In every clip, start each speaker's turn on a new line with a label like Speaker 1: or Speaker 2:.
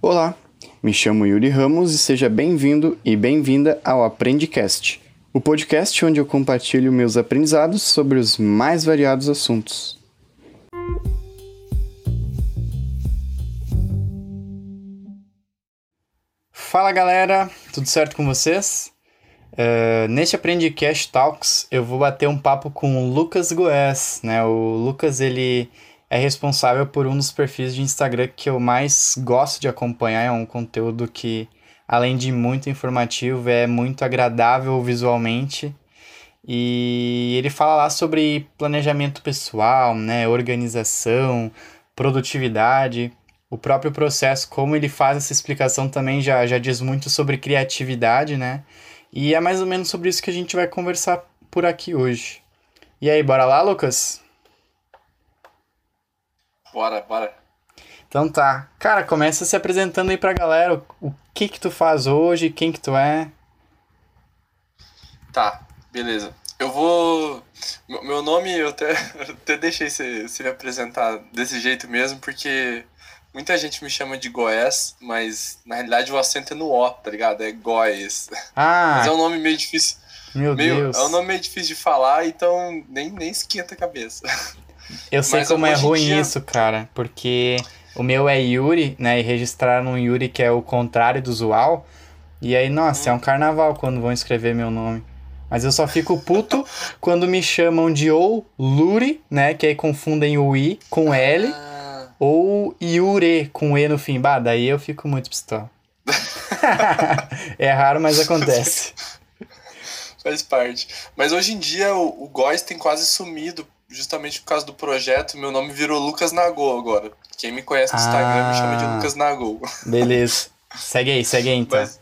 Speaker 1: Olá, me chamo Yuri Ramos e seja bem-vindo e bem-vinda ao Aprendicast, o podcast onde eu compartilho meus aprendizados sobre os mais variados assuntos. Fala galera, tudo certo com vocês? Uh, neste Aprendicast Talks eu vou bater um papo com o Lucas Goes, né? O Lucas ele é responsável por um dos perfis de Instagram que eu mais gosto de acompanhar. É um conteúdo que, além de muito informativo, é muito agradável visualmente. E ele fala lá sobre planejamento pessoal, né, organização, produtividade, o próprio processo, como ele faz essa explicação também já, já diz muito sobre criatividade, né? E é mais ou menos sobre isso que a gente vai conversar por aqui hoje. E aí, bora lá, Lucas?
Speaker 2: Bora, bora.
Speaker 1: Então tá. Cara, começa se apresentando aí pra galera o, que que tu faz hoje, quem que tu é.
Speaker 2: Tá, beleza. Eu vou. Meu nome, eu até, até deixei você, se me apresentar desse jeito mesmo, porque muita gente me chama de Goiás, mas na realidade o acento é no O, tá ligado? É Goiás.
Speaker 1: Ah!
Speaker 2: Mas é um nome meio difícil.
Speaker 1: Meu
Speaker 2: meio,
Speaker 1: Deus.
Speaker 2: É um nome meio difícil de falar, então nem, nem esquenta a cabeça.
Speaker 1: Eu sei Mas como é ruim dia... isso, cara, porque o meu é Yuri, né? E registraram um Yuri que é o contrário do usual. E aí, nossa, hum. é um carnaval quando vão escrever meu nome. Mas eu só fico puto quando me chamam de ou Luri, né? Que aí confundem o I com L. Ah. Ou Yure com E no fim. Bah, daí eu fico muito pistola. é raro, mas acontece.
Speaker 2: Faz parte. Mas hoje em dia o, o Góis tem quase sumido justamente por causa do projeto, meu nome virou Lucas Nagol agora. Quem me conhece no ah, Instagram me chama de ah. Lucas Nagol.
Speaker 1: Beleza. segue aí, segue aí então. Mas,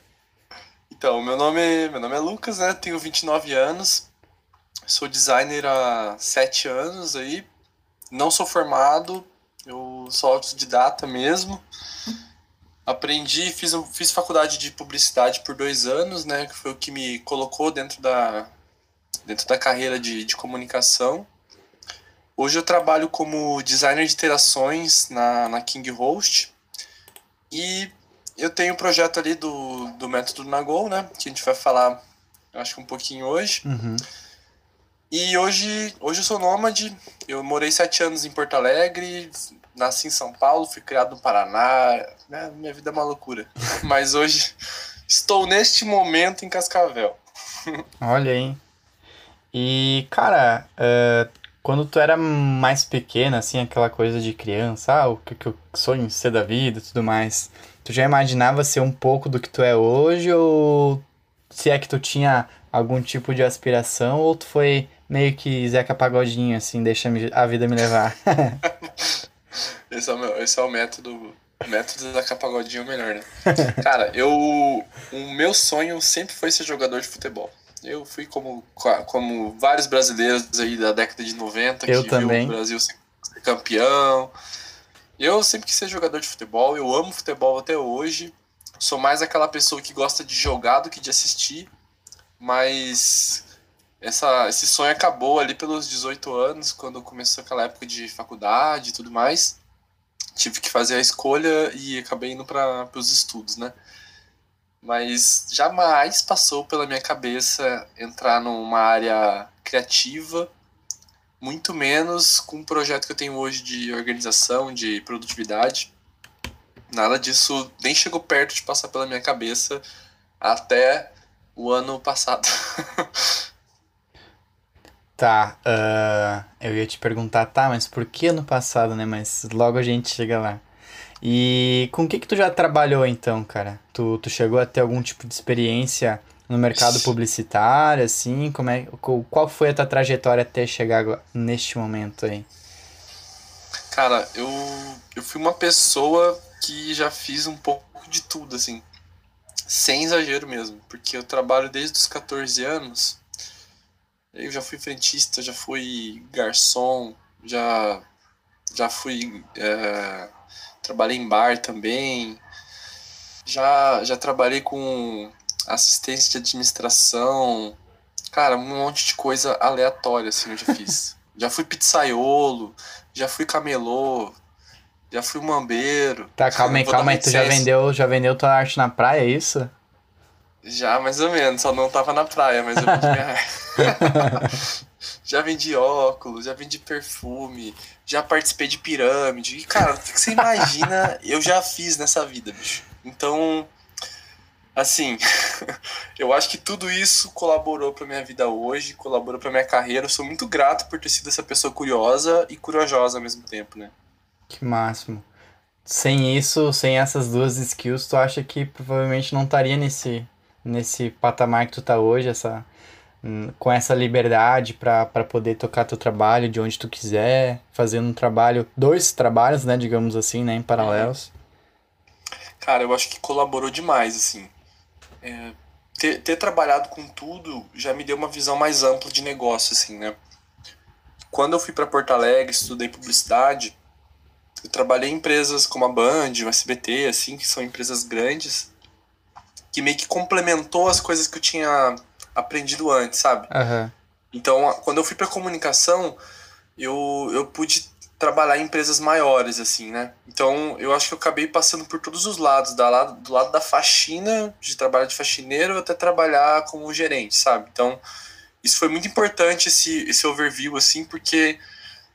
Speaker 2: então, meu nome, meu nome é Lucas, né? Tenho 29 anos. Sou designer há 7 anos aí. Não sou formado, eu sou autodidata mesmo. Aprendi, fiz, fiz faculdade de publicidade por dois anos, né? Que foi o que me colocou dentro da, dentro da carreira de, de comunicação. Hoje eu trabalho como designer de interações na, na King Host e eu tenho um projeto ali do, do método Nagol, né? Que a gente vai falar, acho que um pouquinho hoje.
Speaker 1: Uhum.
Speaker 2: E hoje, hoje eu sou nômade, eu morei sete anos em Porto Alegre, nasci em São Paulo, fui criado no Paraná, né? minha vida é uma loucura. Mas hoje estou neste momento em Cascavel.
Speaker 1: Olha aí. E, cara, uh, quando tu era mais pequena, assim, aquela coisa de criança, ah, o que, que eu sonho em ser da vida e tudo mais, tu já imaginava ser um pouco do que tu é hoje ou se é que tu tinha algum tipo de aspiração ou tu foi meio que Zeca Pagodinho, assim, deixa a vida me levar?
Speaker 2: esse, é o meu, esse é o método método Zeca Pagodinho melhor, né? Cara, eu. O meu sonho sempre foi ser jogador de futebol. Eu fui como, como vários brasileiros aí da década de 90
Speaker 1: eu
Speaker 2: que
Speaker 1: também.
Speaker 2: viu o Brasil ser campeão. Eu sempre quis ser jogador de futebol, eu amo futebol até hoje. Sou mais aquela pessoa que gosta de jogar do que de assistir, mas essa, esse sonho acabou ali pelos 18 anos, quando começou aquela época de faculdade e tudo mais. Tive que fazer a escolha e acabei indo para os estudos, né? Mas jamais passou pela minha cabeça entrar numa área criativa, muito menos com o projeto que eu tenho hoje de organização, de produtividade. Nada disso nem chegou perto de passar pela minha cabeça até o ano passado.
Speaker 1: tá, uh, eu ia te perguntar, tá, mas por que ano passado, né? Mas logo a gente chega lá. E com o que que tu já trabalhou então, cara? Tu, tu chegou a ter algum tipo de experiência no mercado publicitário, assim? Como é, qual foi a tua trajetória até chegar neste momento aí?
Speaker 2: Cara, eu, eu fui uma pessoa que já fiz um pouco de tudo, assim. Sem exagero mesmo, porque eu trabalho desde os 14 anos. Eu já fui frentista, já fui garçom, já, já fui é, trabalhei em bar também. Já, já trabalhei com assistência de administração. Cara, um monte de coisa aleatória, assim, eu já fiz. já fui pizzaiolo, já fui camelô, já fui mambeiro.
Speaker 1: Tá, calma aí, calma aí. Tu já vendeu, já vendeu tua arte na praia, é isso?
Speaker 2: Já, mais ou menos. Só não tava na praia, mas eu vendi Já vendi óculos, já vendi perfume, já participei de pirâmide. E, cara, o que você imagina eu já fiz nessa vida, bicho. Então, assim, eu acho que tudo isso colaborou para minha vida hoje, colaborou para minha carreira. Eu sou muito grato por ter sido essa pessoa curiosa e corajosa ao mesmo tempo, né?
Speaker 1: Que máximo. Sem isso, sem essas duas skills, tu acha que provavelmente não estaria nesse nesse patamar que tu tá hoje, essa com essa liberdade para poder tocar teu trabalho de onde tu quiser, fazendo um trabalho, dois trabalhos, né, digamos assim, né, em paralelos.
Speaker 2: Cara, eu acho que colaborou demais, assim. É, ter, ter trabalhado com tudo já me deu uma visão mais ampla de negócio, assim, né? Quando eu fui para Porto Alegre, estudei publicidade, eu trabalhei em empresas como a Band, o SBT, assim, que são empresas grandes, que meio que complementou as coisas que eu tinha aprendido antes, sabe?
Speaker 1: Uhum.
Speaker 2: Então, quando eu fui para comunicação, eu, eu pude trabalhar em empresas maiores, assim, né? Então, eu acho que eu acabei passando por todos os lados, da lado, do lado da faxina, de trabalhar de faxineiro, até trabalhar como gerente, sabe? Então, isso foi muito importante, esse, esse overview, assim, porque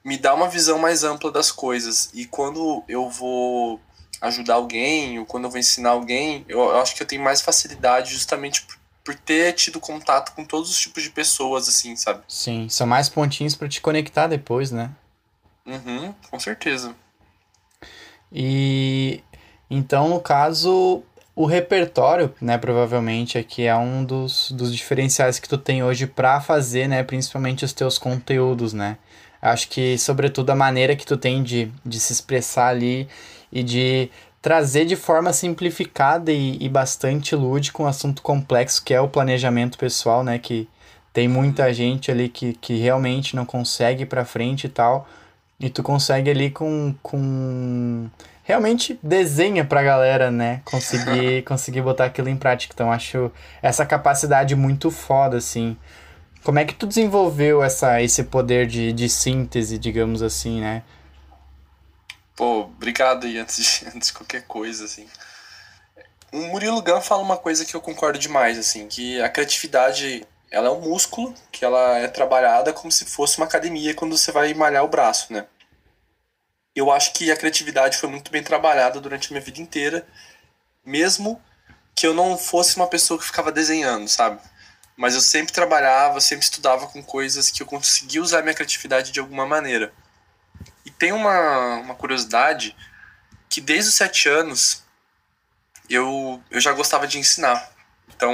Speaker 2: me dá uma visão mais ampla das coisas. E quando eu vou ajudar alguém, ou quando eu vou ensinar alguém, eu, eu acho que eu tenho mais facilidade justamente por, por, ter tido contato com todos os tipos de pessoas, assim, sabe?
Speaker 1: Sim, são mais pontinhos para te conectar depois, né?
Speaker 2: Uhum, com certeza.
Speaker 1: E então, no caso, o repertório, né, provavelmente aqui é um dos, dos diferenciais que tu tem hoje para fazer, né, principalmente os teus conteúdos, né? Acho que, sobretudo, a maneira que tu tem de, de se expressar ali e de trazer de forma simplificada e, e bastante lúdica um assunto complexo que é o planejamento pessoal, né? Que tem muita gente ali que, que realmente não consegue ir pra frente e tal. E tu consegue ali com. com realmente desenha pra galera, né? Conseguir, conseguir botar aquilo em prática. Então acho essa capacidade muito foda, assim. Como é que tu desenvolveu essa, esse poder de, de síntese, digamos assim, né?
Speaker 2: Pô, obrigado aí antes de, antes de qualquer coisa, assim. O Murilo Gun fala uma coisa que eu concordo demais, assim, que a criatividade, ela é um músculo, que ela é trabalhada como se fosse uma academia quando você vai malhar o braço, né? Eu acho que a criatividade foi muito bem trabalhada durante a minha vida inteira, mesmo que eu não fosse uma pessoa que ficava desenhando, sabe? mas eu sempre trabalhava, sempre estudava com coisas que eu conseguia usar minha criatividade de alguma maneira. Tem uma, uma curiosidade que desde os sete anos eu, eu já gostava de ensinar. Então,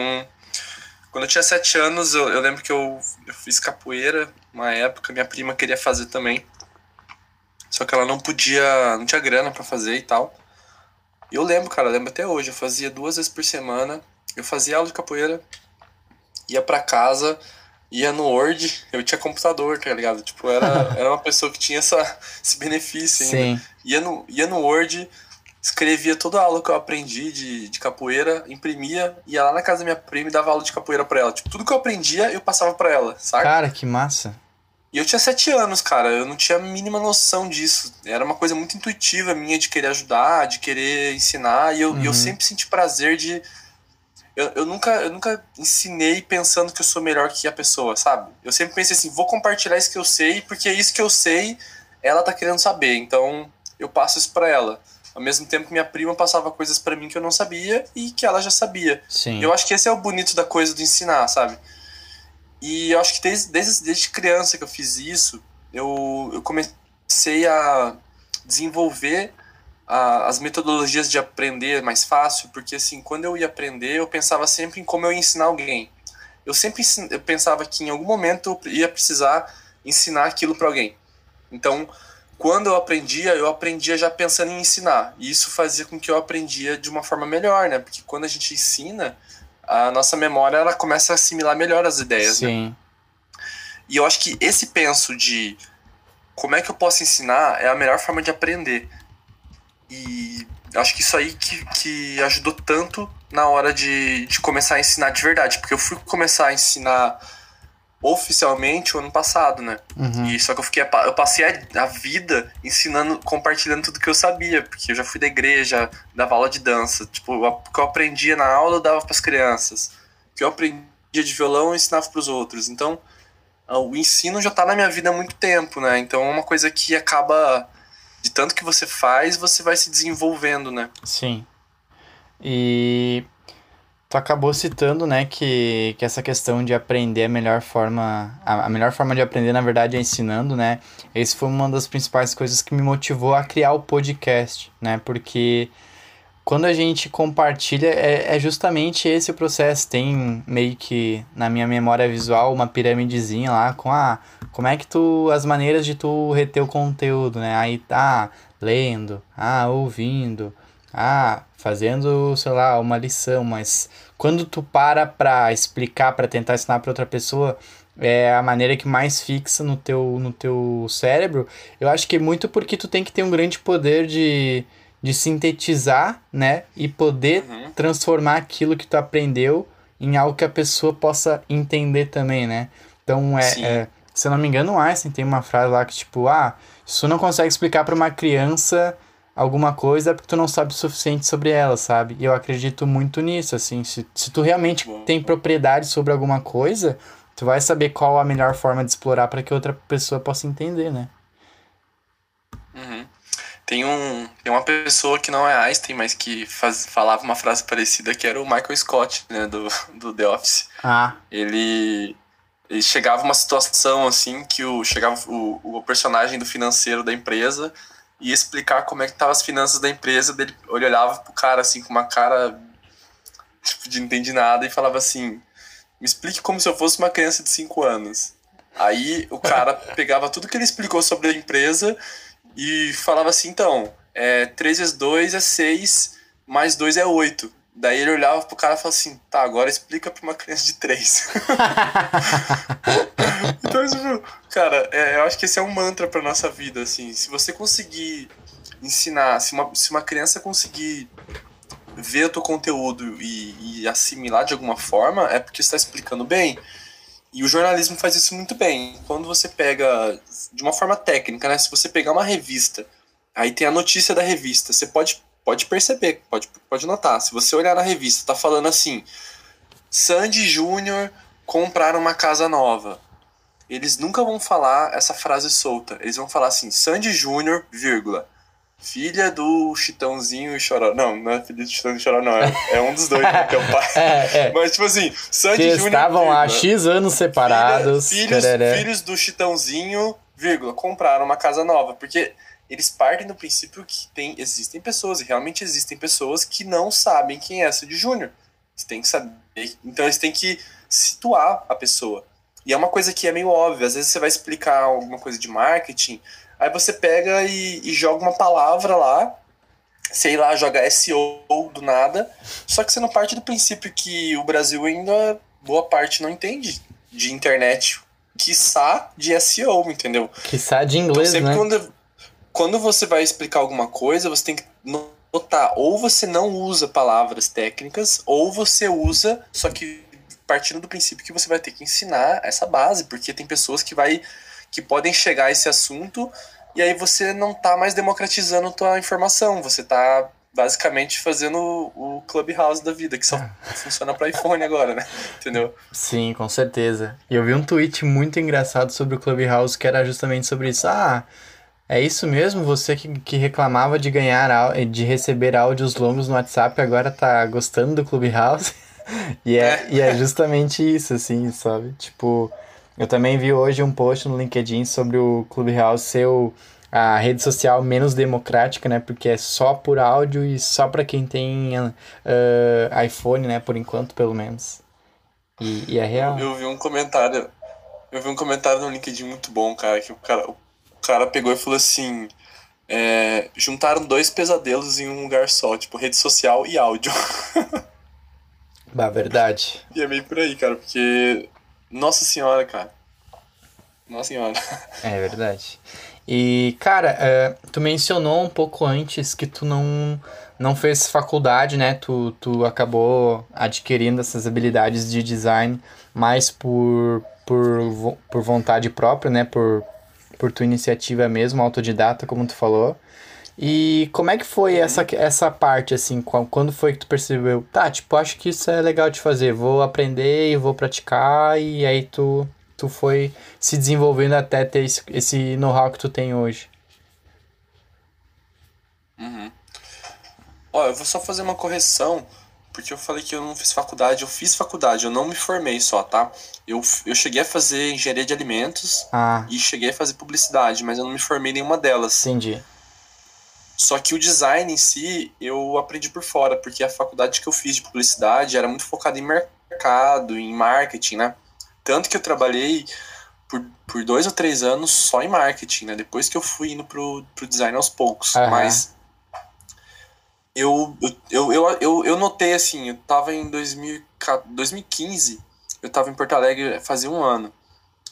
Speaker 2: quando eu tinha sete anos, eu, eu lembro que eu, eu fiz capoeira uma época, minha prima queria fazer também. Só que ela não podia, não tinha grana para fazer e tal. E eu lembro, cara, eu lembro até hoje, eu fazia duas vezes por semana, eu fazia aula de capoeira, ia para casa, ia no Word, eu tinha computador, tá ligado? Tipo, era, era uma pessoa que tinha essa, esse benefício ainda. Sim. Ia no, ia no Word, escrevia toda a aula que eu aprendi de, de capoeira, imprimia, ia lá na casa da minha prima e dava aula de capoeira pra ela. Tipo, tudo que eu aprendia, eu passava pra ela, sabe?
Speaker 1: Cara, que massa.
Speaker 2: E eu tinha sete anos, cara, eu não tinha a mínima noção disso. Era uma coisa muito intuitiva minha de querer ajudar, de querer ensinar, e eu, uhum. eu sempre senti prazer de eu, eu, nunca, eu nunca ensinei pensando que eu sou melhor que a pessoa, sabe? Eu sempre pensei assim, vou compartilhar isso que eu sei, porque é isso que eu sei, ela tá querendo saber, então eu passo isso para ela. Ao mesmo tempo que minha prima passava coisas para mim que eu não sabia e que ela já sabia.
Speaker 1: Sim.
Speaker 2: Eu acho que esse é o bonito da coisa do ensinar, sabe? E eu acho que desde, desde, desde criança que eu fiz isso, eu, eu comecei a desenvolver a, as metodologias de aprender mais fácil, porque assim, quando eu ia aprender, eu pensava sempre em como eu ia ensinar alguém. Eu sempre eu pensava que em algum momento eu ia precisar ensinar aquilo para alguém. Então, quando eu aprendia, eu aprendia já pensando em ensinar. E isso fazia com que eu aprendia de uma forma melhor, né? Porque quando a gente ensina, a nossa memória ela começa a assimilar melhor as ideias,
Speaker 1: né? Sim.
Speaker 2: Né? E eu acho que esse penso de como é que eu posso ensinar é a melhor forma de aprender. E acho que isso aí que, que ajudou tanto na hora de, de começar a ensinar de verdade. Porque eu fui começar a ensinar oficialmente o ano passado, né?
Speaker 1: Uhum.
Speaker 2: E só que eu fiquei eu passei a, a, vida ensinando, compartilhando tudo que eu sabia, porque eu já fui da igreja, dava aula de dança, tipo, o que eu aprendia na aula eu dava para as crianças. O que eu aprendia de violão eu ensinava para os outros. Então, o ensino já tá na minha vida há muito tempo, né? Então é uma coisa que acaba de tanto que você faz, você vai se desenvolvendo, né?
Speaker 1: Sim. E Tu acabou citando, né, que, que essa questão de aprender a melhor forma. A, a melhor forma de aprender, na verdade, é ensinando, né? Esse foi uma das principais coisas que me motivou a criar o podcast, né? Porque quando a gente compartilha, é, é justamente esse o processo. Tem meio que na minha memória visual uma piramidezinha lá com a. Ah, como é que tu. as maneiras de tu reter o conteúdo, né? Aí tá lendo, ah, ouvindo, ah, fazendo, sei lá, uma lição, mas quando tu para para explicar, para tentar ensinar para outra pessoa, é a maneira que mais fixa no teu, no teu cérebro, eu acho que é muito porque tu tem que ter um grande poder de, de sintetizar, né? E poder uhum. transformar aquilo que tu aprendeu em algo que a pessoa possa entender também, né? Então, é, é se eu não me engano, o Einstein tem uma frase lá que, tipo, ah, se tu não consegue explicar para uma criança alguma coisa é porque tu não sabe o suficiente sobre ela, sabe? E eu acredito muito nisso, assim. Se, se tu realmente tem propriedade sobre alguma coisa, tu vai saber qual a melhor forma de explorar para que outra pessoa possa entender, né?
Speaker 2: Uhum. Tem, um, tem uma pessoa que não é Einstein, mas que faz, falava uma frase parecida, que era o Michael Scott, né, do, do The Office.
Speaker 1: Ah.
Speaker 2: Ele, ele chegava uma situação, assim, que o, chegava o, o personagem do financeiro da empresa e explicar como é que estavam as finanças da empresa, dele, ele olhava pro cara assim com uma cara tipo, de entender nada e falava assim: "Me explique como se eu fosse uma criança de 5 anos". Aí o cara pegava tudo que ele explicou sobre a empresa e falava assim: "Então, é 3 vezes 2 é 6, mais 2 é 8". Daí ele olhava pro cara e falava assim, tá, agora explica pra uma criança de três. então, tipo, cara, é, eu acho que esse é um mantra pra nossa vida, assim. Se você conseguir ensinar, se uma, se uma criança conseguir ver o teu conteúdo e, e assimilar de alguma forma, é porque você está explicando bem. E o jornalismo faz isso muito bem. Quando você pega, de uma forma técnica, né? Se você pegar uma revista, aí tem a notícia da revista, você pode pode perceber, pode, pode notar. Se você olhar na revista, tá falando assim: Sandy Júnior comprar uma casa nova. Eles nunca vão falar essa frase solta. Eles vão falar assim: Sandy Júnior, vírgula. Filha do Chitãozinho e Choró. Não, não é filha do Chitãozinho e Choró, não. É, é um dos dois, né, que é o pai.
Speaker 1: é, é.
Speaker 2: Mas, tipo assim, Sandy
Speaker 1: que
Speaker 2: Júnior.
Speaker 1: estavam há X anos separados.
Speaker 2: Filha, filhos, filhos do Chitãozinho, vírgula, compraram uma casa nova. Porque eles partem do princípio que tem, existem pessoas, e realmente existem pessoas que não sabem quem é Sandy Júnior. Você tem que saber. Então eles têm que situar a pessoa. E é uma coisa que é meio óbvia. Às vezes você vai explicar alguma coisa de marketing, aí você pega e, e joga uma palavra lá, sei lá, joga SEO do nada, só que você não parte do princípio que o Brasil ainda, boa parte, não entende de internet, quiçá de SEO, entendeu?
Speaker 1: Quiçá de inglês, então, sempre né? Quando,
Speaker 2: quando você vai explicar alguma coisa, você tem que notar, ou você não usa palavras técnicas, ou você usa, só que partindo do princípio que você vai ter que ensinar essa base, porque tem pessoas que vai que podem chegar a esse assunto e aí você não tá mais democratizando tua informação, você tá basicamente fazendo o Clubhouse da vida, que só funciona para iPhone agora, né? Entendeu?
Speaker 1: Sim, com certeza. E eu vi um tweet muito engraçado sobre o Clubhouse que era justamente sobre isso. Ah, é isso mesmo? Você que, que reclamava de ganhar, de receber áudios longos no WhatsApp, agora tá gostando do Clubhouse? e, é, é. e é justamente isso, assim, sabe? Tipo, eu também vi hoje um post no LinkedIn sobre o Clubhouse ser o, a rede social menos democrática, né? Porque é só por áudio e só para quem tem uh, iPhone, né? Por enquanto, pelo menos. E, e é real.
Speaker 2: Eu, eu vi um comentário. Eu vi um comentário no LinkedIn muito bom, cara, que o cara, o cara pegou e falou assim: é, juntaram dois pesadelos em um lugar só, tipo rede social e áudio.
Speaker 1: Bah, verdade.
Speaker 2: E é meio por aí, cara, porque. Nossa senhora, cara. Nossa senhora.
Speaker 1: É verdade. E, cara, é, tu mencionou um pouco antes que tu não, não fez faculdade, né? Tu, tu acabou adquirindo essas habilidades de design mais por por, por vontade própria, né? Por, por tua iniciativa mesmo, autodidata, como tu falou. E como é que foi uhum. essa, essa parte, assim? Quando foi que tu percebeu? Tá, tipo, acho que isso é legal de fazer. Vou aprender e vou praticar. E aí tu, tu foi se desenvolvendo até ter esse, esse know-how que tu tem hoje.
Speaker 2: Uhum. Ó, eu vou só fazer uma correção. Porque eu falei que eu não fiz faculdade. Eu fiz faculdade, eu não me formei só, tá? Eu, eu cheguei a fazer engenharia de alimentos.
Speaker 1: Ah.
Speaker 2: E cheguei a fazer publicidade, mas eu não me formei em nenhuma delas.
Speaker 1: Entendi.
Speaker 2: Só que o design em si eu aprendi por fora, porque a faculdade que eu fiz de publicidade era muito focada em mercado, em marketing, né? Tanto que eu trabalhei por, por dois ou três anos só em marketing, né? Depois que eu fui indo pro, pro design aos poucos. Uhum. Mas eu, eu, eu, eu, eu notei assim, eu tava em 2000, 2015, eu tava em Porto Alegre fazia um ano.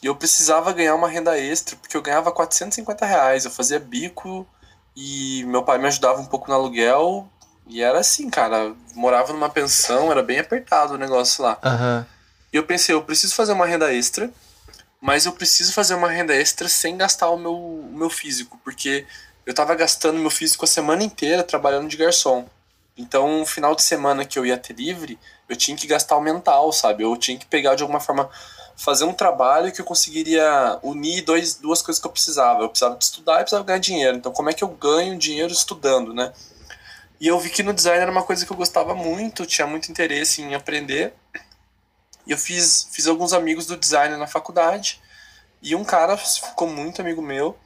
Speaker 2: E eu precisava ganhar uma renda extra, porque eu ganhava 450 reais. Eu fazia bico e meu pai me ajudava um pouco no aluguel. E era assim, cara. Morava numa pensão, era bem apertado o negócio lá.
Speaker 1: Uhum.
Speaker 2: E eu pensei, eu preciso fazer uma renda extra, mas eu preciso fazer uma renda extra sem gastar o meu, o meu físico, porque eu tava gastando meu físico a semana inteira trabalhando de garçom. Então, no final de semana que eu ia ter livre, eu tinha que gastar o mental, sabe? Eu tinha que pegar de alguma forma fazer um trabalho que eu conseguiria unir dois, duas coisas que eu precisava. Eu precisava de estudar e precisava ganhar dinheiro. Então, como é que eu ganho dinheiro estudando, né? E eu vi que no design era uma coisa que eu gostava muito, tinha muito interesse em aprender. E eu fiz, fiz alguns amigos do design na faculdade. E um cara ficou muito amigo meu.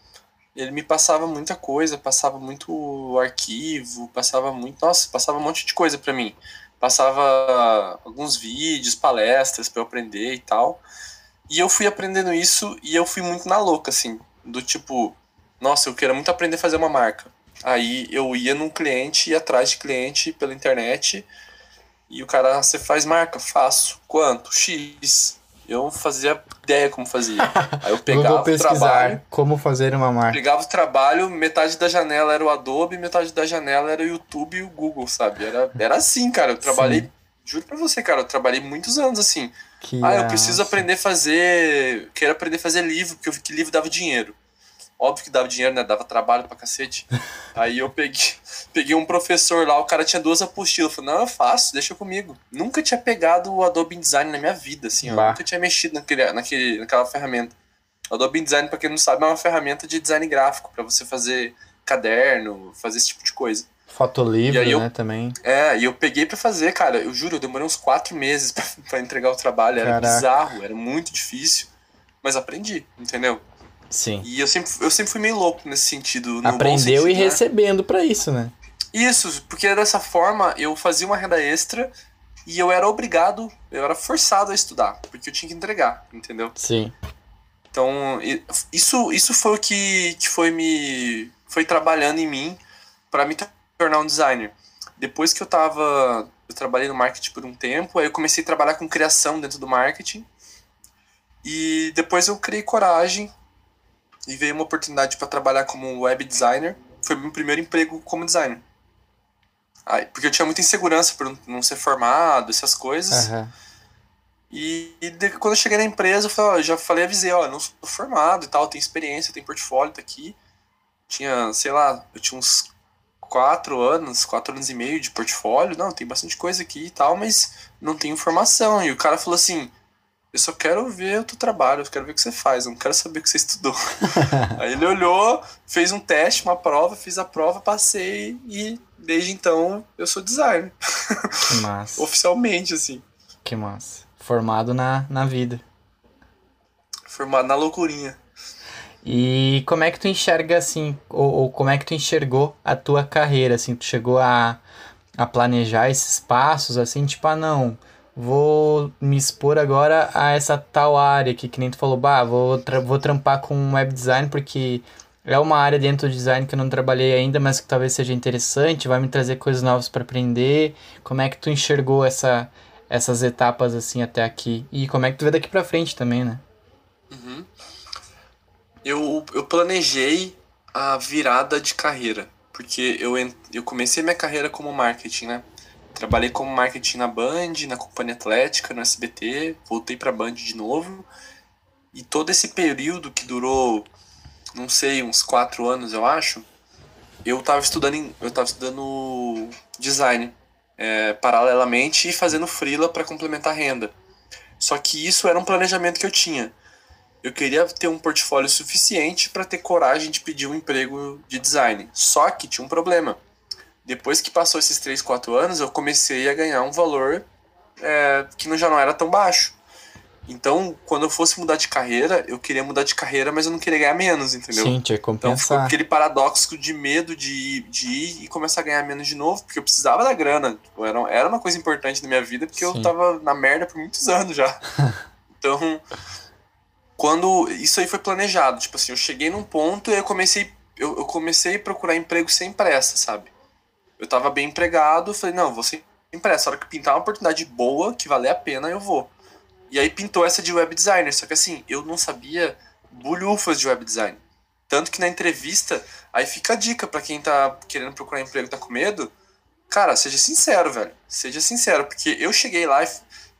Speaker 2: Ele me passava muita coisa, passava muito arquivo, passava muito. Nossa, passava um monte de coisa para mim passava alguns vídeos, palestras para eu aprender e tal. E eu fui aprendendo isso e eu fui muito na louca, assim, do tipo, nossa, eu quero muito aprender a fazer uma marca. Aí eu ia num cliente, ia atrás de cliente pela internet, e o cara, você faz marca? Faço. Quanto? X. Eu não fazia ideia como fazia. Aí eu pegava o trabalho.
Speaker 1: Como fazer uma marca.
Speaker 2: Pegava o trabalho, metade da janela era o Adobe, metade da janela era o YouTube e o Google, sabe? Era, era assim, cara. Eu trabalhei. Sim. Juro pra você, cara, eu trabalhei muitos anos assim. Que ah, eu preciso aprender a fazer. Quero aprender a fazer livro, porque eu vi que livro dava dinheiro. Óbvio que dava dinheiro, né? Dava trabalho pra cacete. Aí eu peguei, peguei um professor lá, o cara tinha duas apostilas. Eu falei, não, eu faço, deixa comigo. Nunca tinha pegado o Adobe InDesign na minha vida, assim, eu nunca tinha mexido naquele, naquele, naquela ferramenta. O Adobe InDesign, pra quem não sabe, é uma ferramenta de design gráfico, para você fazer caderno, fazer esse tipo de coisa.
Speaker 1: Fotolivro, né, eu, também.
Speaker 2: É, e eu peguei para fazer, cara, eu juro, eu demorei uns quatro meses para entregar o trabalho, era Caraca. bizarro, era muito difícil, mas aprendi, entendeu?
Speaker 1: Sim.
Speaker 2: E eu sempre, eu sempre fui meio louco nesse sentido.
Speaker 1: Aprendeu
Speaker 2: sentido,
Speaker 1: e né? recebendo para isso, né?
Speaker 2: Isso, porque dessa forma eu fazia uma renda extra e eu era obrigado, eu era forçado a estudar, porque eu tinha que entregar, entendeu?
Speaker 1: Sim.
Speaker 2: Então, isso, isso foi o que, que foi me foi trabalhando em mim para me tornar um designer. Depois que eu tava, eu trabalhei no marketing por um tempo, aí eu comecei a trabalhar com criação dentro do marketing. E depois eu criei coragem e veio uma oportunidade para trabalhar como web designer. Foi meu primeiro emprego como designer. Aí, porque eu tinha muita insegurança por não ser formado, essas coisas.
Speaker 1: Uhum.
Speaker 2: E, e de, quando eu cheguei na empresa, eu falei, ó, já falei, avisei, ó, não sou formado e tal, tenho experiência, tenho portfólio, tá aqui. Tinha, sei lá, eu tinha uns quatro anos, quatro anos e meio de portfólio. Não, tem bastante coisa aqui e tal, mas não tenho formação. E o cara falou assim, eu só quero ver o teu trabalho, eu quero ver o que você faz, eu não quero saber o que você estudou. Aí ele olhou, fez um teste, uma prova, fiz a prova, passei e desde então eu sou designer.
Speaker 1: Que massa.
Speaker 2: Oficialmente, assim.
Speaker 1: Que massa. Formado na, na vida.
Speaker 2: Formado na loucurinha.
Speaker 1: E como é que tu enxerga assim, ou, ou como é que tu enxergou a tua carreira, assim, tu chegou a, a planejar esses passos, assim, tipo, ah não, vou me expor agora a essa tal área aqui, que nem tu falou, bah, vou, tra vou trampar com web design porque é uma área dentro do design que eu não trabalhei ainda, mas que talvez seja interessante, vai me trazer coisas novas para aprender. Como é que tu enxergou essa, essas etapas assim até aqui? E como é que tu vê daqui para frente também, né?
Speaker 2: Uhum. Eu, eu planejei a virada de carreira, porque eu, eu comecei minha carreira como marketing, né? Trabalhei como marketing na Band, na Companhia Atlética, no SBT, voltei pra Band de novo. E todo esse período que durou, não sei, uns quatro anos, eu acho, eu tava estudando, eu tava estudando design é, paralelamente e fazendo freela para complementar a renda. Só que isso era um planejamento que eu tinha. Eu queria ter um portfólio suficiente para ter coragem de pedir um emprego de design. Só que tinha um problema. Depois que passou esses 3, 4 anos, eu comecei a ganhar um valor é, que já não era tão baixo. Então, quando eu fosse mudar de carreira, eu queria mudar de carreira, mas eu não queria ganhar menos, entendeu?
Speaker 1: Sim, tinha que compensar.
Speaker 2: Então, ficou aquele paradoxo de medo de ir, de ir e começar a ganhar menos de novo, porque eu precisava da grana. Tipo, era, era uma coisa importante na minha vida, porque Sim. eu tava na merda por muitos anos já. então, quando... Isso aí foi planejado. Tipo assim, eu cheguei num ponto e eu comecei, eu, eu comecei a procurar emprego sem pressa, sabe? Eu tava bem empregado, falei, não, vou sem pressa. A hora que pintar uma oportunidade boa, que valer a pena, eu vou. E aí pintou essa de web designer. Só que assim, eu não sabia bulhufas de web design. Tanto que na entrevista, aí fica a dica para quem tá querendo procurar emprego tá com medo. Cara, seja sincero, velho. Seja sincero, porque eu cheguei lá e,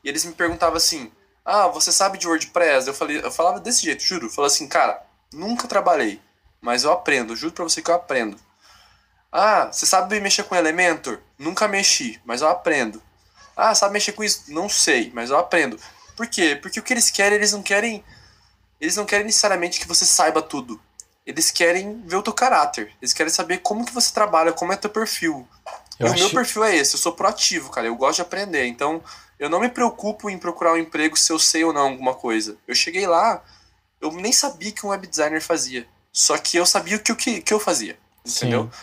Speaker 2: e eles me perguntavam assim: "Ah, você sabe de WordPress?" Eu falei, eu falava desse jeito, juro. Eu falava assim: "Cara, nunca trabalhei, mas eu aprendo, juro para você que eu aprendo." "Ah, você sabe mexer com Elementor?" "Nunca mexi, mas eu aprendo." "Ah, sabe mexer com isso?" "Não sei, mas eu aprendo." Por quê? Porque o que eles querem, eles não querem. Eles não querem necessariamente que você saiba tudo. Eles querem ver o teu caráter. Eles querem saber como que você trabalha, como é teu perfil. Eu e acho... o meu perfil é esse, eu sou proativo, cara. Eu gosto de aprender. Então, eu não me preocupo em procurar um emprego se eu sei ou não alguma coisa. Eu cheguei lá, eu nem sabia que um web designer fazia. Só que eu sabia o que, que, que eu fazia. Entendeu? Sim.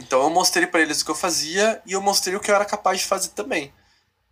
Speaker 2: Então eu mostrei para eles o que eu fazia e eu mostrei o que eu era capaz de fazer também.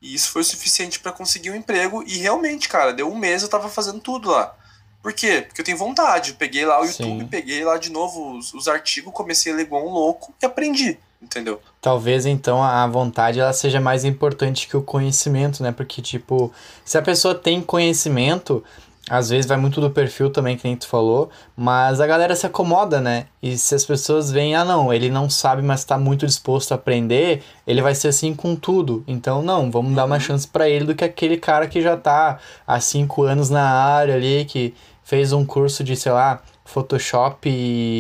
Speaker 2: E isso foi o suficiente para conseguir um emprego. E realmente, cara, deu um mês eu tava fazendo tudo lá. Por quê? Porque eu tenho vontade. Eu peguei lá o YouTube, Sim. peguei lá de novo os, os artigos, comecei a ler igual um louco e aprendi. Entendeu?
Speaker 1: Talvez então a vontade ela seja mais importante que o conhecimento, né? Porque, tipo, se a pessoa tem conhecimento, às vezes vai muito do perfil também, que nem tu falou, mas a galera se acomoda, né? E se as pessoas veem, ah não, ele não sabe, mas tá muito disposto a aprender, ele vai ser assim com tudo. Então, não, vamos dar uma uhum. chance para ele do que aquele cara que já tá há cinco anos na área ali, que fez um curso de, sei lá, Photoshop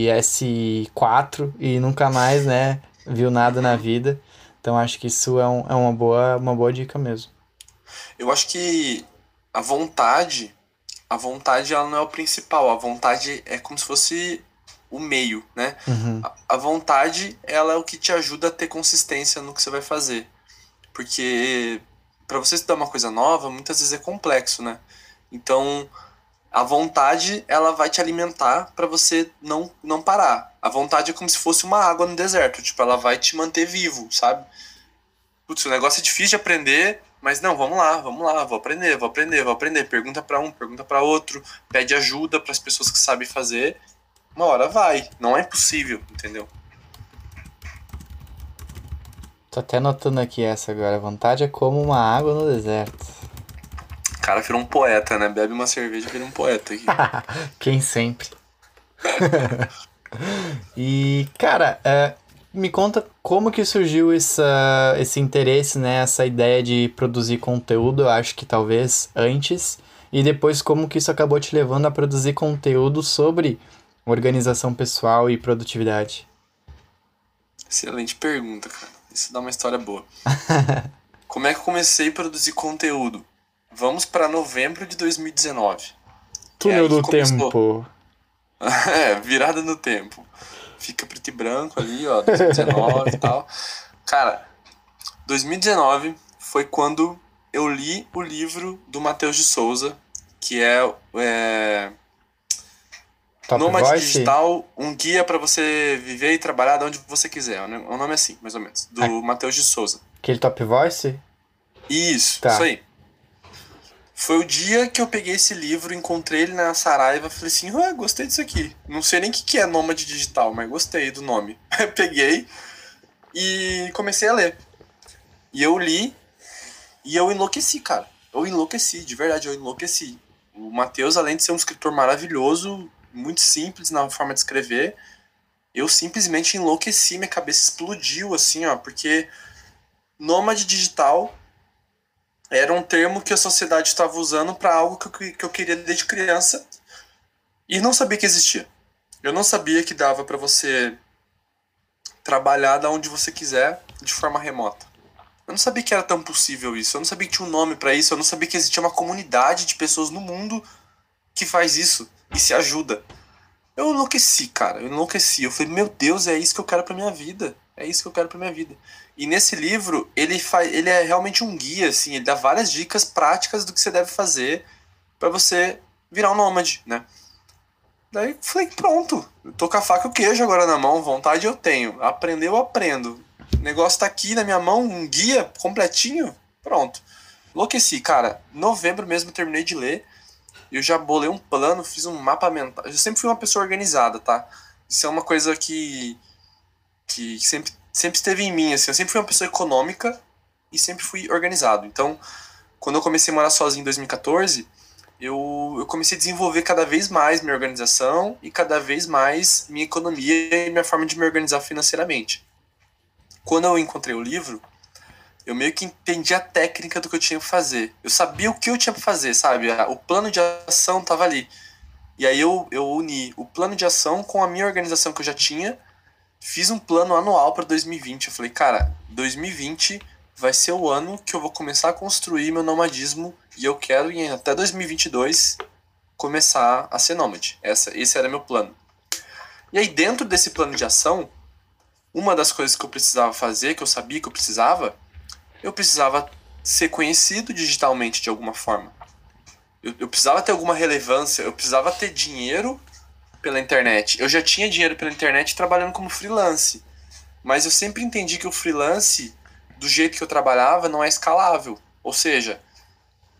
Speaker 1: S4 e nunca mais, né, viu nada na vida. Então, acho que isso é, um, é uma, boa, uma boa dica mesmo.
Speaker 2: Eu acho que a vontade a vontade ela não é o principal, a vontade é como se fosse o meio, né? Uhum. A, a, vontade ela é o que te ajuda a ter consistência no que você vai fazer. Porque para você estudar uma coisa nova, muitas vezes é complexo, né? Então, a vontade ela vai te alimentar para você não não parar. A vontade é como se fosse uma água no deserto, tipo, ela vai te manter vivo, sabe? Putz, o negócio é difícil de aprender, mas não, vamos lá, vamos lá, vou aprender, vou aprender, vou aprender. Pergunta para um, pergunta para outro, pede ajuda para as pessoas que sabem fazer. Uma hora vai, não é impossível, entendeu?
Speaker 1: Tô até notando aqui essa agora. A vontade é como uma água no deserto.
Speaker 2: Cara virou um poeta, né? Bebe uma cerveja e vira um poeta aqui.
Speaker 1: Quem sempre. e, cara, é, me conta como que surgiu essa, esse interesse, né? Essa ideia de produzir conteúdo, eu acho que talvez antes. E depois como que isso acabou te levando a produzir conteúdo sobre organização pessoal e produtividade?
Speaker 2: Excelente pergunta, cara. Isso dá uma história boa. como é que eu comecei a produzir conteúdo? Vamos para novembro de 2019.
Speaker 1: Túnel é do começou... tempo.
Speaker 2: é, virada no tempo fica preto e branco ali, ó, 2019 e tal. Cara, 2019 foi quando eu li o livro do Matheus de Souza, que é, é Nômade Digital, um guia para você viver e trabalhar de onde você quiser. O nome é assim, mais ou menos, do é. Matheus de Souza.
Speaker 1: Aquele Top Voice?
Speaker 2: Isso, tá. isso aí. Foi o dia que eu peguei esse livro, encontrei ele na Saraiva, falei assim, ah, gostei disso aqui. Não sei nem o que, que é nômade digital, mas gostei do nome. peguei e comecei a ler. E eu li e eu enlouqueci, cara. Eu enlouqueci, de verdade, eu enlouqueci. O Matheus, além de ser um escritor maravilhoso, muito simples na forma de escrever, eu simplesmente enlouqueci, minha cabeça explodiu, assim, ó, porque Nômade Digital era um termo que a sociedade estava usando para algo que eu, que eu queria desde criança e não sabia que existia. Eu não sabia que dava para você trabalhar da onde você quiser de forma remota. Eu não sabia que era tão possível isso. Eu não sabia que tinha um nome para isso. Eu não sabia que existia uma comunidade de pessoas no mundo que faz isso e se ajuda. Eu enlouqueci, cara. Eu enlouqueci. Eu falei, meu Deus, é isso que eu quero pra minha vida. É isso que eu quero pra minha vida. E nesse livro, ele, faz, ele é realmente um guia, assim. Ele dá várias dicas práticas do que você deve fazer para você virar um nômade, né? Daí falei, pronto. tô com a faca e o queijo agora na mão. Vontade eu tenho. Aprender eu aprendo. O negócio tá aqui na minha mão, um guia completinho. Pronto. Enlouqueci, cara. Novembro mesmo terminei de ler eu já bolei um plano, fiz um mapa mental. Eu sempre fui uma pessoa organizada, tá? Isso é uma coisa que, que sempre, sempre esteve em mim, assim. Eu sempre fui uma pessoa econômica e sempre fui organizado. Então, quando eu comecei a morar sozinho em 2014, eu, eu comecei a desenvolver cada vez mais minha organização e cada vez mais minha economia e minha forma de me organizar financeiramente. Quando eu encontrei o livro, eu meio que entendi a técnica do que eu tinha que fazer. Eu sabia o que eu tinha para fazer, sabe? O plano de ação tava ali. E aí eu, eu uni o plano de ação com a minha organização que eu já tinha. Fiz um plano anual para 2020. Eu falei, cara, 2020 vai ser o ano que eu vou começar a construir meu nomadismo e eu quero em até 2022 começar a ser nômade. Essa, esse era meu plano. E aí dentro desse plano de ação, uma das coisas que eu precisava fazer, que eu sabia que eu precisava, eu precisava ser conhecido digitalmente de alguma forma. Eu, eu precisava ter alguma relevância, eu precisava ter dinheiro pela internet. Eu já tinha dinheiro pela internet trabalhando como freelance. Mas eu sempre entendi que o freelance, do jeito que eu trabalhava, não é escalável. Ou seja,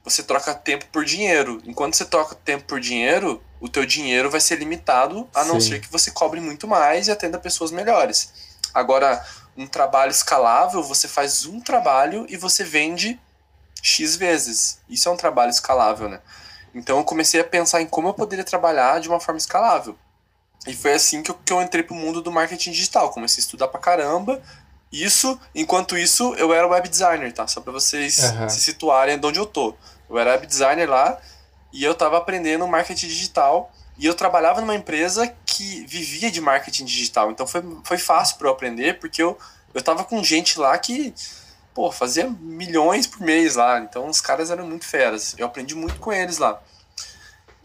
Speaker 2: você troca tempo por dinheiro. Enquanto você troca tempo por dinheiro, o teu dinheiro vai ser limitado, a não Sim. ser que você cobre muito mais e atenda pessoas melhores. Agora, um trabalho escalável, você faz um trabalho e você vende X vezes. Isso é um trabalho escalável, né? Então eu comecei a pensar em como eu poderia trabalhar de uma forma escalável. E foi assim que eu, que eu entrei pro mundo do marketing digital. Comecei a estudar pra caramba. Isso, enquanto isso, eu era web designer, tá? Só pra vocês uhum. se situarem de onde eu tô. Eu era web designer lá e eu tava aprendendo marketing digital. E eu trabalhava numa empresa que vivia de marketing digital. Então foi, foi fácil para eu aprender, porque eu, eu tava com gente lá que, pô, fazia milhões por mês lá. Então os caras eram muito feras. Eu aprendi muito com eles lá.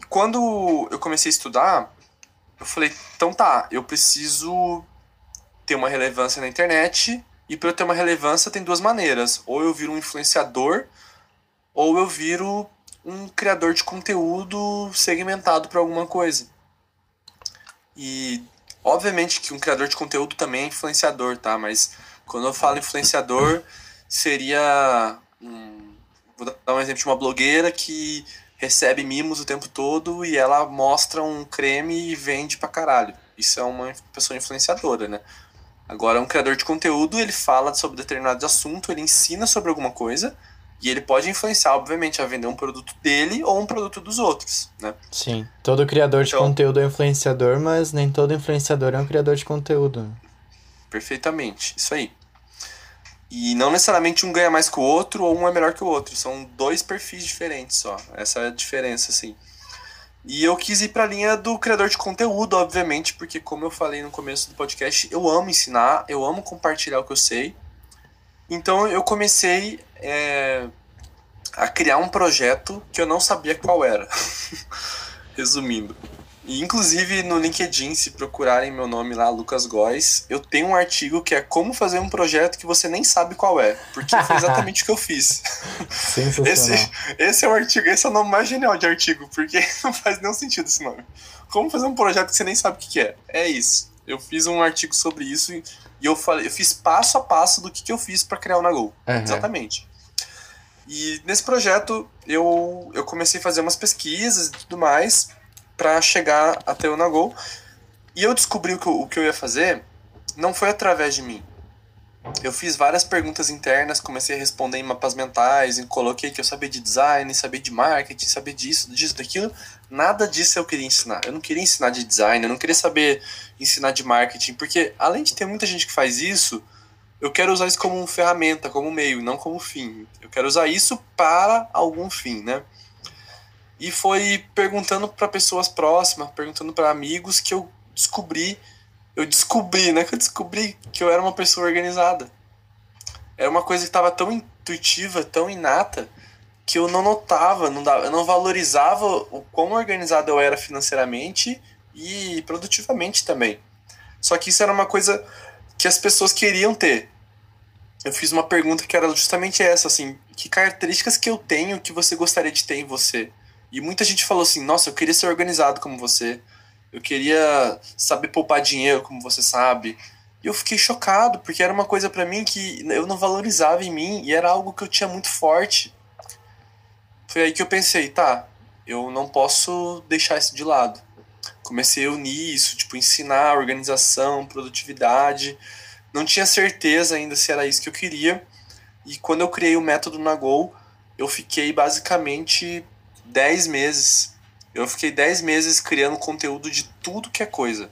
Speaker 2: Quando eu comecei a estudar, eu falei, então tá, eu preciso ter uma relevância na internet. E para eu ter uma relevância tem duas maneiras. Ou eu viro um influenciador, ou eu viro um criador de conteúdo segmentado para alguma coisa. E obviamente que um criador de conteúdo também é influenciador, tá? Mas quando eu falo influenciador, seria um, vou dar um exemplo de uma blogueira que recebe mimos o tempo todo e ela mostra um creme e vende pra caralho. Isso é uma pessoa influenciadora, né? Agora, um criador de conteúdo, ele fala sobre determinado assunto, ele ensina sobre alguma coisa, e ele pode influenciar, obviamente, a vender um produto dele ou um produto dos outros, né?
Speaker 1: Sim. Todo criador de então, conteúdo é influenciador, mas nem todo influenciador é um criador de conteúdo.
Speaker 2: Perfeitamente. Isso aí. E não necessariamente um ganha mais que o outro ou um é melhor que o outro. São dois perfis diferentes só. Essa é a diferença, assim. E eu quis ir para a linha do criador de conteúdo, obviamente, porque, como eu falei no começo do podcast, eu amo ensinar, eu amo compartilhar o que eu sei. Então eu comecei é, a criar um projeto que eu não sabia qual era. Resumindo. E, inclusive no LinkedIn, se procurarem meu nome lá, Lucas Góes, eu tenho um artigo que é como fazer um projeto que você nem sabe qual é. Porque foi exatamente o que eu fiz.
Speaker 1: Sensacional.
Speaker 2: Esse, esse é o artigo, esse é o nome mais genial de artigo, porque não faz nenhum sentido esse nome. Como fazer um projeto que você nem sabe o que é. É isso. Eu fiz um artigo sobre isso e eu falei, eu fiz passo a passo do que, que eu fiz para criar o Nagol. Uhum. Exatamente. E nesse projeto eu, eu comecei a fazer umas pesquisas e tudo mais para chegar até o Nagol. E eu descobri o que, eu, o que eu ia fazer não foi através de mim. Eu fiz várias perguntas internas, comecei a responder em mapas mentais, e coloquei que eu sabia de design, sabia de marketing, sabia disso, disso, daquilo. Nada disso eu queria ensinar. Eu não queria ensinar de design, eu não queria saber ensinar de marketing, porque além de ter muita gente que faz isso, eu quero usar isso como ferramenta, como meio, não como fim. Eu quero usar isso para algum fim, né? E foi perguntando para pessoas próximas, perguntando para amigos que eu descobri, eu descobri, né, que eu descobri que eu era uma pessoa organizada. Era uma coisa que estava tão intuitiva, tão inata, que eu não notava, não dava, eu não valorizava o quão organizado eu era financeiramente e produtivamente também. Só que isso era uma coisa que as pessoas queriam ter. Eu fiz uma pergunta que era justamente essa, assim, que características que eu tenho que você gostaria de ter em você? E muita gente falou assim: nossa, eu queria ser organizado como você. Eu queria saber poupar dinheiro como você sabe. E eu fiquei chocado, porque era uma coisa para mim que eu não valorizava em mim e era algo que eu tinha muito forte. Foi aí que eu pensei: tá, eu não posso deixar isso de lado. Comecei a unir isso, tipo, ensinar organização, produtividade. Não tinha certeza ainda se era isso que eu queria. E quando eu criei o método na Go, eu fiquei basicamente 10 meses. Eu fiquei 10 meses criando conteúdo de tudo que é coisa.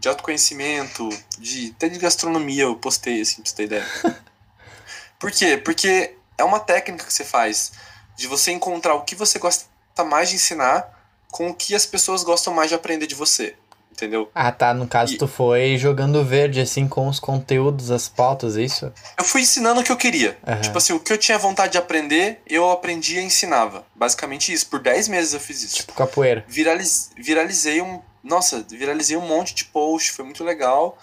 Speaker 2: De autoconhecimento, de até de gastronomia eu postei, assim, pra você ter ideia. Por quê? Porque é uma técnica que você faz de você encontrar o que você gosta mais de ensinar com o que as pessoas gostam mais de aprender de você entendeu?
Speaker 1: Ah, tá. No caso, e... tu foi jogando verde, assim, com os conteúdos, as pautas, é isso?
Speaker 2: Eu fui ensinando o que eu queria. Uhum. Tipo assim, o que eu tinha vontade de aprender, eu aprendia e ensinava. Basicamente isso. Por 10 meses eu fiz isso.
Speaker 1: Tipo capoeira.
Speaker 2: Viraliz... Viralizei um. Nossa, viralizei um monte de post, foi muito legal.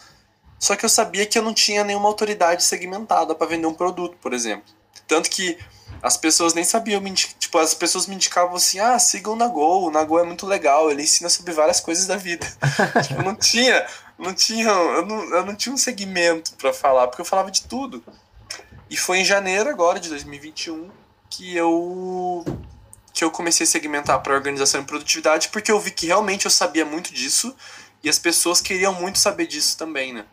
Speaker 2: Só que eu sabia que eu não tinha nenhuma autoridade segmentada para vender um produto, por exemplo. Tanto que as pessoas nem sabiam, tipo, as pessoas me indicavam assim, ah, sigam o Nago, o Nago é muito legal, ele ensina sobre várias coisas da vida. tipo, não tinha, não tinha, eu não, eu não tinha um segmento para falar, porque eu falava de tudo. E foi em janeiro agora de 2021 que eu que eu comecei a segmentar para organização e produtividade, porque eu vi que realmente eu sabia muito disso e as pessoas queriam muito saber disso também, né?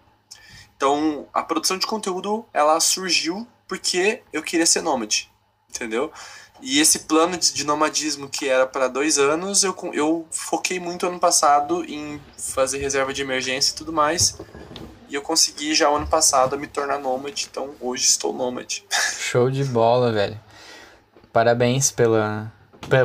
Speaker 2: Então, a produção de conteúdo, ela surgiu porque eu queria ser nômade entendeu? E esse plano de, nomadismo que era para dois anos, eu, eu foquei muito ano passado em fazer reserva de emergência e tudo mais. E eu consegui já ano passado me tornar nômade, então hoje estou nômade.
Speaker 1: Show de bola, velho. Parabéns pela,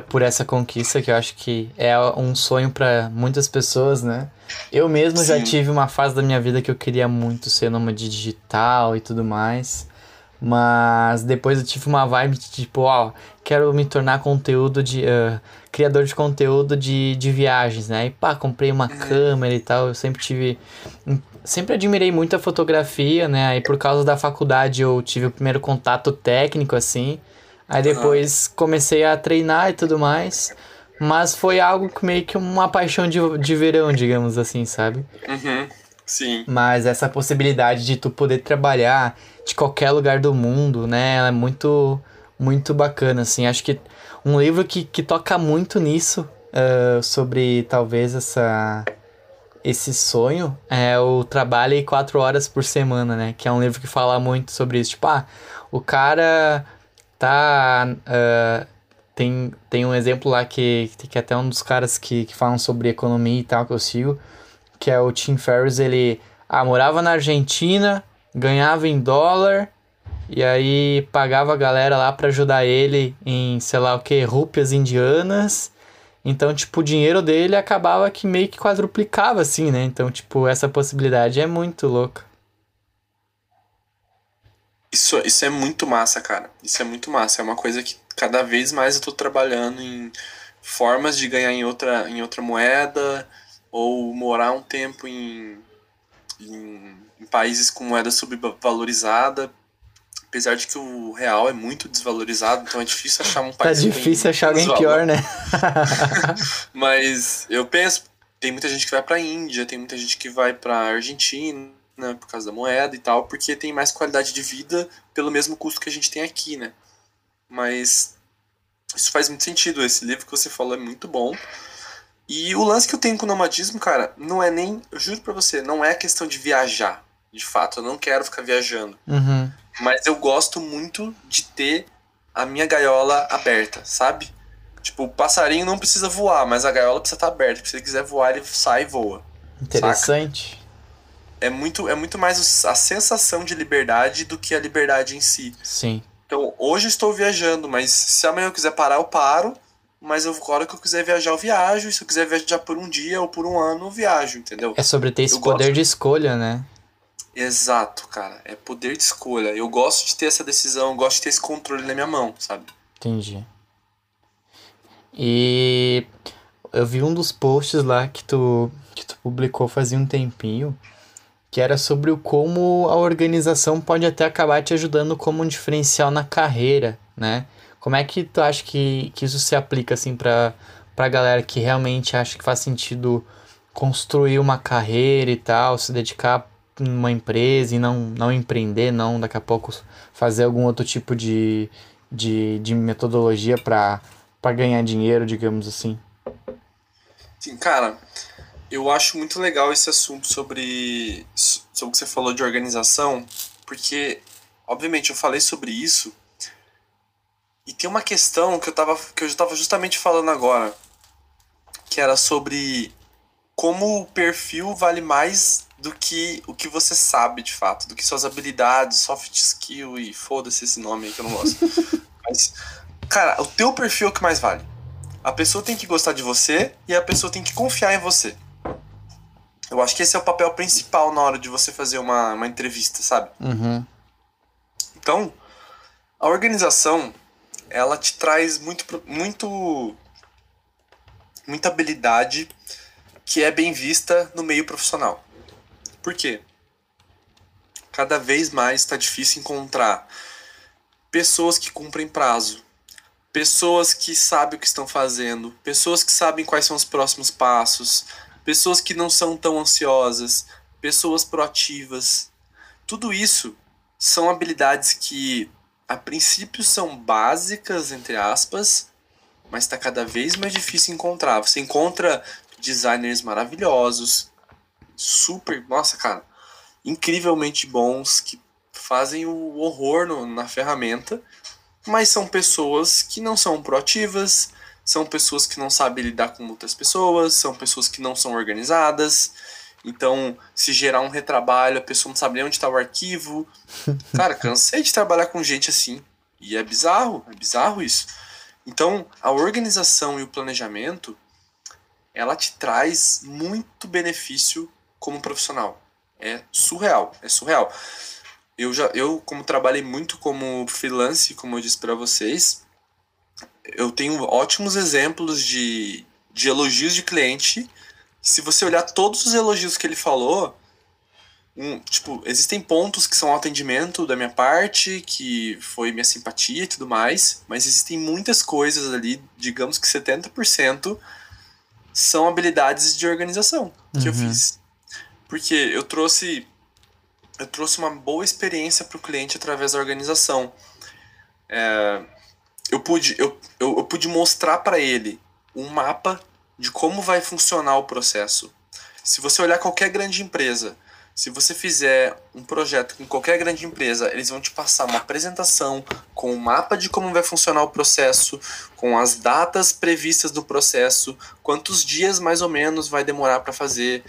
Speaker 1: por essa conquista que eu acho que é um sonho para muitas pessoas, né? Eu mesmo Sim. já tive uma fase da minha vida que eu queria muito ser nômade digital e tudo mais. Mas depois eu tive uma vibe de tipo, ó, quero me tornar conteúdo de. Uh, criador de conteúdo de, de viagens, né? E pá, comprei uma uhum. câmera e tal. Eu sempre tive. Sempre admirei muito a fotografia, né? Aí por causa da faculdade eu tive o primeiro contato técnico, assim. Aí depois comecei a treinar e tudo mais. Mas foi algo que meio que uma paixão de, de verão, digamos assim, sabe?
Speaker 2: Uhum. Sim.
Speaker 1: Mas essa possibilidade de tu poder trabalhar de qualquer lugar do mundo, né? Ela é muito, muito bacana, assim. Acho que um livro que, que toca muito nisso, uh, sobre talvez essa esse sonho, é o Trabalhe Quatro Horas por Semana, né? Que é um livro que fala muito sobre isso. Tipo, ah, o cara tá... Uh, tem, tem um exemplo lá que, que até um dos caras que, que falam sobre economia e tal, que eu sigo, que é o Tim Ferriss, ele ah, morava na Argentina, ganhava em dólar e aí pagava a galera lá para ajudar ele em, sei lá o que, rúpias indianas. Então, tipo, o dinheiro dele acabava que meio que quadruplicava, assim, né? Então, tipo, essa possibilidade é muito louca.
Speaker 2: Isso, isso é muito massa, cara. Isso é muito massa. É uma coisa que cada vez mais eu tô trabalhando em formas de ganhar em outra, em outra moeda ou morar um tempo em, em em países com moeda subvalorizada, apesar de que o real é muito desvalorizado, então é difícil achar um tá país.
Speaker 1: Tá difícil achar alguém desvalor. pior, né?
Speaker 2: Mas eu penso, tem muita gente que vai para Índia, tem muita gente que vai para Argentina, né, por causa da moeda e tal, porque tem mais qualidade de vida pelo mesmo custo que a gente tem aqui, né? Mas isso faz muito sentido. Esse livro que você falou é muito bom. E o lance que eu tenho com o nomadismo, cara, não é nem, eu juro pra você, não é questão de viajar de fato. Eu não quero ficar viajando.
Speaker 1: Uhum.
Speaker 2: Mas eu gosto muito de ter a minha gaiola aberta, sabe? Tipo, o passarinho não precisa voar, mas a gaiola precisa estar aberta. Se ele quiser voar, ele sai e voa.
Speaker 1: Interessante.
Speaker 2: Saca? é muito, é muito mais a sensação de liberdade do que a liberdade em si.
Speaker 1: Sim.
Speaker 2: Então, hoje eu estou viajando, mas se amanhã eu quiser parar, eu paro. Mas eu, a hora que eu quiser viajar, eu viajo. E se eu quiser viajar por um dia ou por um ano, eu viajo, entendeu?
Speaker 1: É sobre ter esse eu poder gosto. de escolha, né?
Speaker 2: Exato, cara. É poder de escolha. Eu gosto de ter essa decisão, eu gosto de ter esse controle na minha mão, sabe?
Speaker 1: Entendi. E eu vi um dos posts lá que tu, que tu publicou fazia um tempinho, que era sobre o como a organização pode até acabar te ajudando como um diferencial na carreira, né? Como é que tu acha que, que isso se aplica, assim, pra, pra galera que realmente acha que faz sentido construir uma carreira e tal, se dedicar uma empresa e não, não empreender, não daqui a pouco fazer algum outro tipo de, de, de metodologia para ganhar dinheiro, digamos assim?
Speaker 2: Sim, cara, eu acho muito legal esse assunto sobre, sobre o que você falou de organização, porque, obviamente, eu falei sobre isso e tem uma questão que eu tava, que eu estava justamente falando agora, que era sobre como o perfil vale mais do que o que você sabe de fato, do que suas habilidades, soft skill e foda-se esse nome aí que eu não gosto. Mas, cara, o teu perfil é o que mais vale. A pessoa tem que gostar de você e a pessoa tem que confiar em você. Eu acho que esse é o papel principal na hora de você fazer uma, uma entrevista, sabe?
Speaker 1: Uhum.
Speaker 2: Então, a organização, ela te traz muito, muito, muita habilidade que é bem vista no meio profissional. Por quê? Cada vez mais está difícil encontrar pessoas que cumprem prazo, pessoas que sabem o que estão fazendo, pessoas que sabem quais são os próximos passos, pessoas que não são tão ansiosas, pessoas proativas. Tudo isso são habilidades que a princípio são básicas, entre aspas, mas está cada vez mais difícil encontrar. Você encontra designers maravilhosos, super, nossa, cara, incrivelmente bons, que fazem o horror no, na ferramenta, mas são pessoas que não são proativas, são pessoas que não sabem lidar com muitas pessoas, são pessoas que não são organizadas. Então, se gerar um retrabalho, a pessoa não sabe nem onde está o arquivo. Cara, cansei de trabalhar com gente assim. E é bizarro, é bizarro isso. Então, a organização e o planejamento, ela te traz muito benefício como profissional. É surreal, é surreal. Eu já, eu como trabalhei muito como freelance, como eu disse para vocês, eu tenho ótimos exemplos de, de elogios de cliente. Se você olhar todos os elogios que ele falou, um, tipo, existem pontos que são atendimento da minha parte, que foi minha simpatia e tudo mais, mas existem muitas coisas ali, digamos que 70% são habilidades de organização que uhum. eu fiz. Porque eu trouxe eu trouxe uma boa experiência para o cliente através da organização. É, eu pude, eu, eu, eu pude mostrar para ele um mapa de como vai funcionar o processo. Se você olhar qualquer grande empresa, se você fizer um projeto com qualquer grande empresa, eles vão te passar uma apresentação com o um mapa de como vai funcionar o processo, com as datas previstas do processo, quantos dias mais ou menos vai demorar para fazer,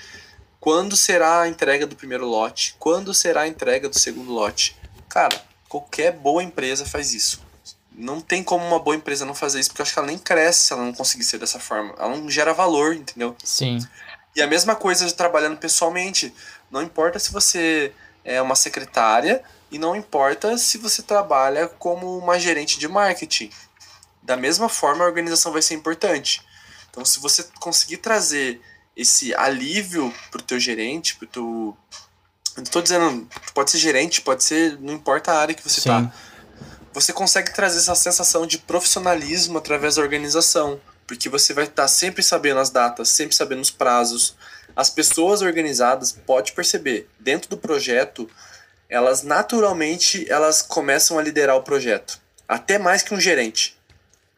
Speaker 2: quando será a entrega do primeiro lote, quando será a entrega do segundo lote. Cara, qualquer boa empresa faz isso não tem como uma boa empresa não fazer isso, porque eu acho que ela nem cresce se ela não conseguir ser dessa forma. Ela não gera valor, entendeu?
Speaker 1: Sim.
Speaker 2: E a mesma coisa de trabalhando pessoalmente. Não importa se você é uma secretária e não importa se você trabalha como uma gerente de marketing. Da mesma forma, a organização vai ser importante. Então, se você conseguir trazer esse alívio pro teu gerente, pro teu. Eu não tô dizendo, pode ser gerente, pode ser, não importa a área que você tá. Tá você consegue trazer essa sensação de profissionalismo através da organização, porque você vai estar sempre sabendo as datas, sempre sabendo os prazos. As pessoas organizadas, pode perceber, dentro do projeto, elas naturalmente elas começam a liderar o projeto, até mais que um gerente.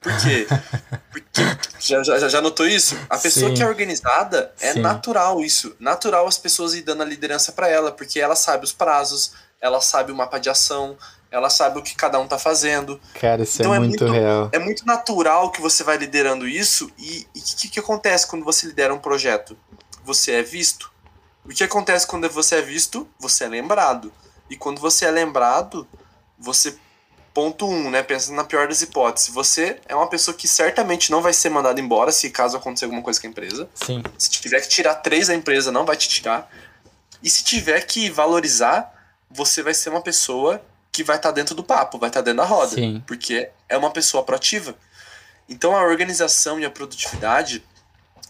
Speaker 2: Por quê? Porque, já, já, já notou isso? A pessoa Sim. que é organizada, é Sim. natural isso. Natural as pessoas ir dando a liderança para ela, porque ela sabe os prazos, ela sabe o mapa de ação, ela sabe o que cada um tá fazendo.
Speaker 1: Cara, isso é então é, é muito, muito, real.
Speaker 2: É muito natural que você vai liderando isso. E o que, que acontece quando você lidera um projeto? Você é visto, O que acontece quando você é visto? Você é lembrado. E quando você é lembrado, você. Ponto um, né? Pensando na pior das hipóteses. Você é uma pessoa que certamente não vai ser mandada embora se caso acontecer alguma coisa com a empresa.
Speaker 1: Sim.
Speaker 2: Se tiver que tirar três da empresa, não vai te tirar. E se tiver que valorizar, você vai ser uma pessoa que vai estar tá dentro do papo, vai estar tá dentro da roda.
Speaker 1: Sim.
Speaker 2: Porque é uma pessoa proativa. Então a organização e a produtividade,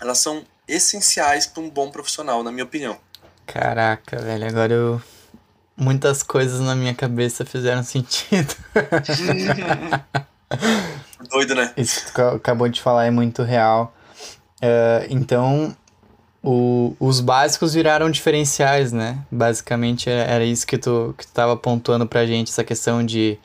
Speaker 2: elas são essenciais para um bom profissional, na minha opinião.
Speaker 1: Caraca, velho, agora eu muitas coisas na minha cabeça fizeram sentido.
Speaker 2: Doido, né?
Speaker 1: Isso que tu acabou de falar é muito real. Uh, então, o, os básicos viraram diferenciais, né? Basicamente é, era isso que tu, que tu tava pontuando pra gente, essa questão de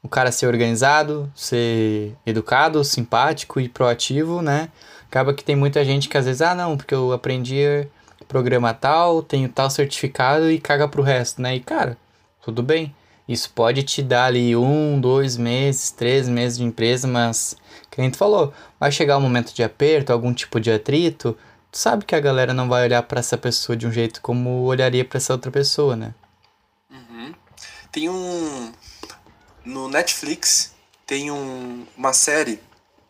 Speaker 1: o cara ser organizado, ser educado, simpático e proativo, né? Acaba que tem muita gente que às vezes, ah, não, porque eu aprendi programa tal, tenho tal certificado e caga pro resto, né? E cara, tudo bem. Isso pode te dar ali um, dois meses, três meses de empresa, mas, que nem tu falou, vai chegar um momento de aperto, algum tipo de atrito, sabe que a galera não vai olhar para essa pessoa de um jeito como olharia para essa outra pessoa, né?
Speaker 2: Uhum. Tem um. No Netflix tem um, uma série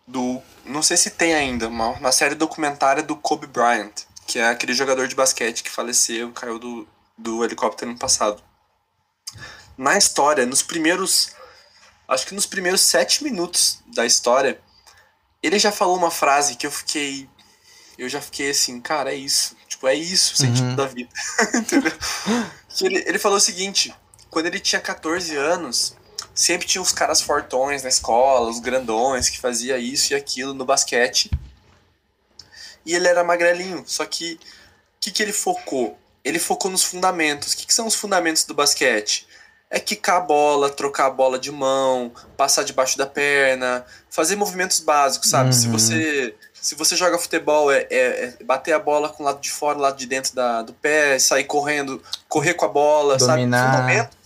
Speaker 2: do. Não sei se tem ainda, uma, uma série documentária do Kobe Bryant que é aquele jogador de basquete que faleceu, caiu do, do helicóptero no passado. Na história, nos primeiros. Acho que nos primeiros sete minutos da história, ele já falou uma frase que eu fiquei. Eu já fiquei assim, cara, é isso. Tipo, é isso o sentido uhum. da vida. Entendeu? ele, ele falou o seguinte: quando ele tinha 14 anos, sempre tinha os caras fortões na escola, os grandões que fazia isso e aquilo no basquete e ele era magrelinho. Só que o que, que ele focou? Ele focou nos fundamentos. O que, que são os fundamentos do basquete? É quicar a bola, trocar a bola de mão, passar debaixo da perna, fazer movimentos básicos, sabe? Uhum. Se você se você joga futebol, é, é, é, bater a bola com o lado de fora, o lado de dentro da, do pé, sair correndo, correr com a bola,
Speaker 1: Dominar.
Speaker 2: sabe? Fundamentos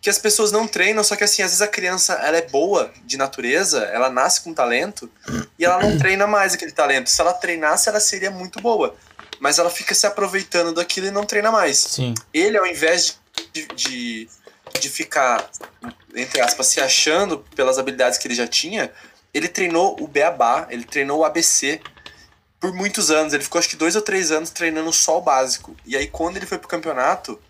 Speaker 2: que as pessoas não treinam, só que assim, às vezes a criança ela é boa de natureza, ela nasce com talento e ela não treina mais aquele talento. Se ela treinasse, ela seria muito boa. Mas ela fica se aproveitando daquilo e não treina mais.
Speaker 1: Sim.
Speaker 2: Ele, ao invés de, de, de ficar, entre aspas, se achando pelas habilidades que ele já tinha, ele treinou o beabá, ele treinou o ABC por muitos anos. Ele ficou acho que dois ou três anos treinando só o básico. E aí, quando ele foi pro campeonato,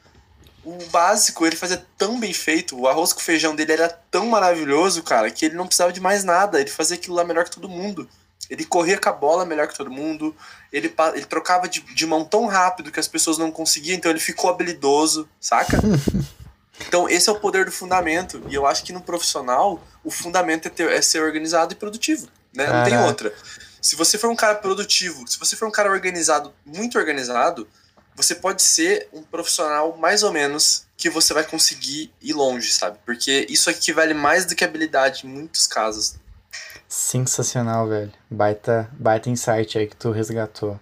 Speaker 2: o básico ele fazia tão bem feito, o arroz com feijão dele era tão maravilhoso, cara, que ele não precisava de mais nada, ele fazia aquilo lá melhor que todo mundo. Ele corria com a bola melhor que todo mundo, ele, ele trocava de, de mão tão rápido que as pessoas não conseguiam, então ele ficou habilidoso, saca? Então esse é o poder do fundamento, e eu acho que no profissional o fundamento é, ter, é ser organizado e produtivo, né? Não tem outra. Se você for um cara produtivo, se você for um cara organizado, muito organizado, você pode ser um profissional mais ou menos que você vai conseguir ir longe, sabe? Porque isso aqui vale mais do que habilidade em muitos casos.
Speaker 1: Sensacional, velho. Baita, baita insight aí que tu resgatou.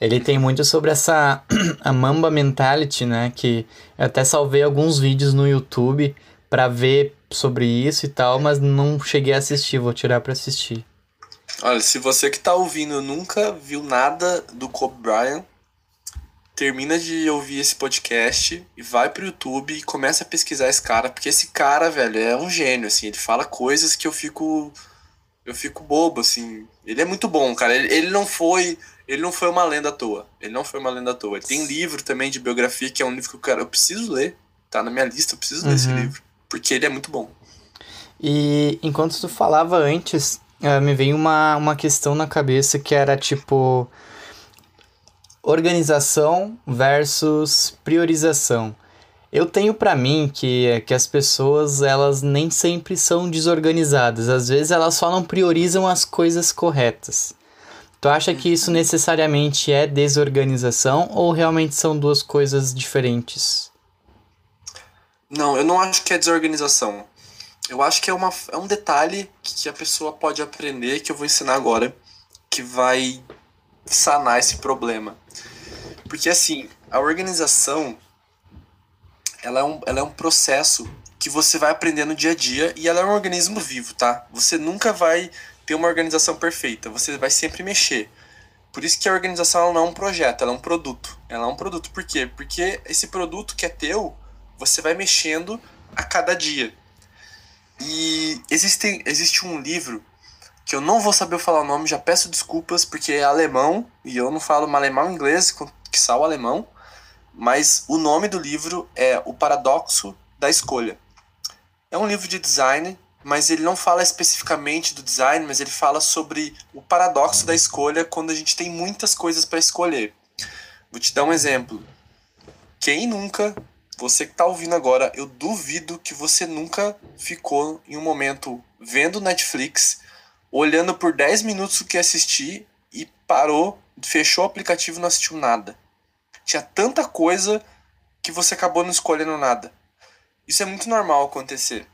Speaker 1: Ele tem muito sobre essa a Mamba Mentality, né? Que eu até salvei alguns vídeos no YouTube para ver sobre isso e tal, mas não cheguei a assistir, vou tirar para assistir.
Speaker 2: Olha, se você que tá ouvindo nunca viu nada do Kobe Bryant, termina de ouvir esse podcast e vai pro YouTube e começa a pesquisar esse cara, porque esse cara, velho, é um gênio, assim, ele fala coisas que eu fico eu fico bobo, assim. Ele é muito bom, cara. Ele, ele não foi ele não foi uma lenda à toa. Ele não foi uma lenda à toa. Ele tem livro também de biografia, que é um livro que eu, cara, eu preciso ler. Tá na minha lista, eu preciso uhum. ler esse uhum. livro. Porque ele é muito bom.
Speaker 1: E enquanto tu falava antes, uh, me veio uma, uma questão na cabeça que era tipo organização versus priorização. Eu tenho para mim que, que as pessoas elas nem sempre são desorganizadas, às vezes elas só não priorizam as coisas corretas. Tu acha que isso necessariamente é desorganização ou realmente são duas coisas diferentes?
Speaker 2: Não, eu não acho que é desorganização. Eu acho que é, uma, é um detalhe que a pessoa pode aprender, que eu vou ensinar agora, que vai sanar esse problema. Porque assim, a organização ela é um, ela é um processo que você vai aprender no dia a dia e ela é um organismo vivo, tá? Você nunca vai ter uma organização perfeita, você vai sempre mexer. Por isso que a organização não é um projeto, ela é um produto. Ela é um produto. Por quê? Porque esse produto que é teu, você vai mexendo a cada dia. E existe, existe um livro que eu não vou saber falar o nome, já peço desculpas, porque é alemão e eu não falo alemão inglês, que o alemão. Mas o nome do livro é O Paradoxo da Escolha. É um livro de design, mas ele não fala especificamente do design, mas ele fala sobre o paradoxo da escolha quando a gente tem muitas coisas para escolher. Vou te dar um exemplo. Quem nunca você que está ouvindo agora, eu duvido que você nunca ficou em um momento vendo Netflix, olhando por 10 minutos o que assistir e parou, fechou o aplicativo e não assistiu nada. Tinha tanta coisa que você acabou não escolhendo nada. Isso é muito normal acontecer.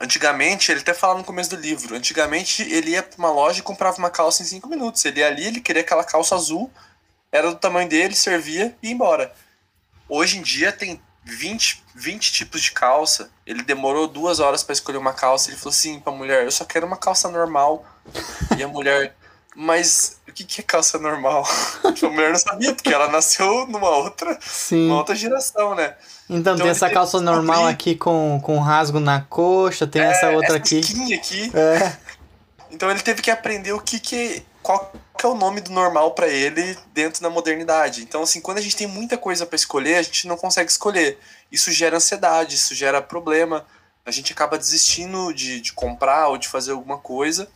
Speaker 2: Antigamente, ele até fala no começo do livro, antigamente ele ia para uma loja e comprava uma calça em 5 minutos. Ele ia ali, ele queria aquela calça azul, era do tamanho dele, servia e ia embora. Hoje em dia tem 20, 20 tipos de calça. Ele demorou duas horas para escolher uma calça. Ele falou assim pra mulher: Eu só quero uma calça normal. e a mulher, mas o que, que é calça normal? a mulher não sabia, porque ela nasceu numa outra, Sim. Uma outra geração, né?
Speaker 1: Então, então tem essa calça normal aqui com, com rasgo na coxa, tem é, essa outra essa
Speaker 2: aqui. aqui. É. Então ele teve que aprender o que que qual que é o nome do normal para ele dentro da modernidade. Então, assim, quando a gente tem muita coisa para escolher, a gente não consegue escolher. Isso gera ansiedade, isso gera problema. A gente acaba desistindo de, de comprar ou de fazer alguma coisa.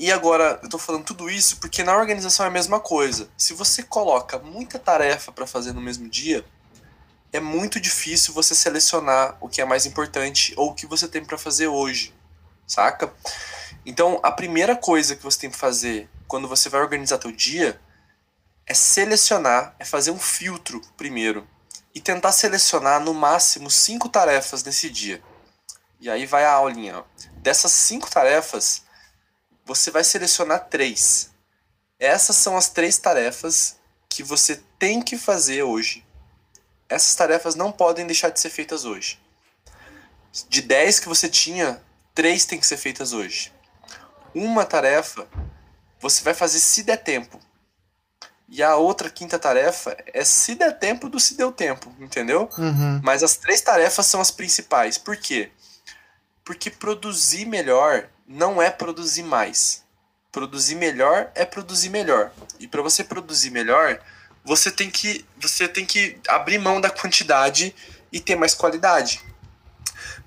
Speaker 2: E agora, eu tô falando tudo isso porque na organização é a mesma coisa. Se você coloca muita tarefa para fazer no mesmo dia, é muito difícil você selecionar o que é mais importante ou o que você tem para fazer hoje, saca? Então, a primeira coisa que você tem que fazer quando você vai organizar teu dia é selecionar, é fazer um filtro primeiro e tentar selecionar no máximo cinco tarefas nesse dia. E aí vai a aulinha. Dessas cinco tarefas, você vai selecionar três. Essas são as três tarefas que você tem que fazer hoje. Essas tarefas não podem deixar de ser feitas hoje. De 10 que você tinha, três têm que ser feitas hoje uma tarefa você vai fazer se der tempo. E a outra quinta tarefa é se der tempo do se deu tempo, entendeu?
Speaker 1: Uhum.
Speaker 2: Mas as três tarefas são as principais. Por quê? Porque produzir melhor não é produzir mais. Produzir melhor é produzir melhor. E para você produzir melhor, você tem que você tem que abrir mão da quantidade e ter mais qualidade.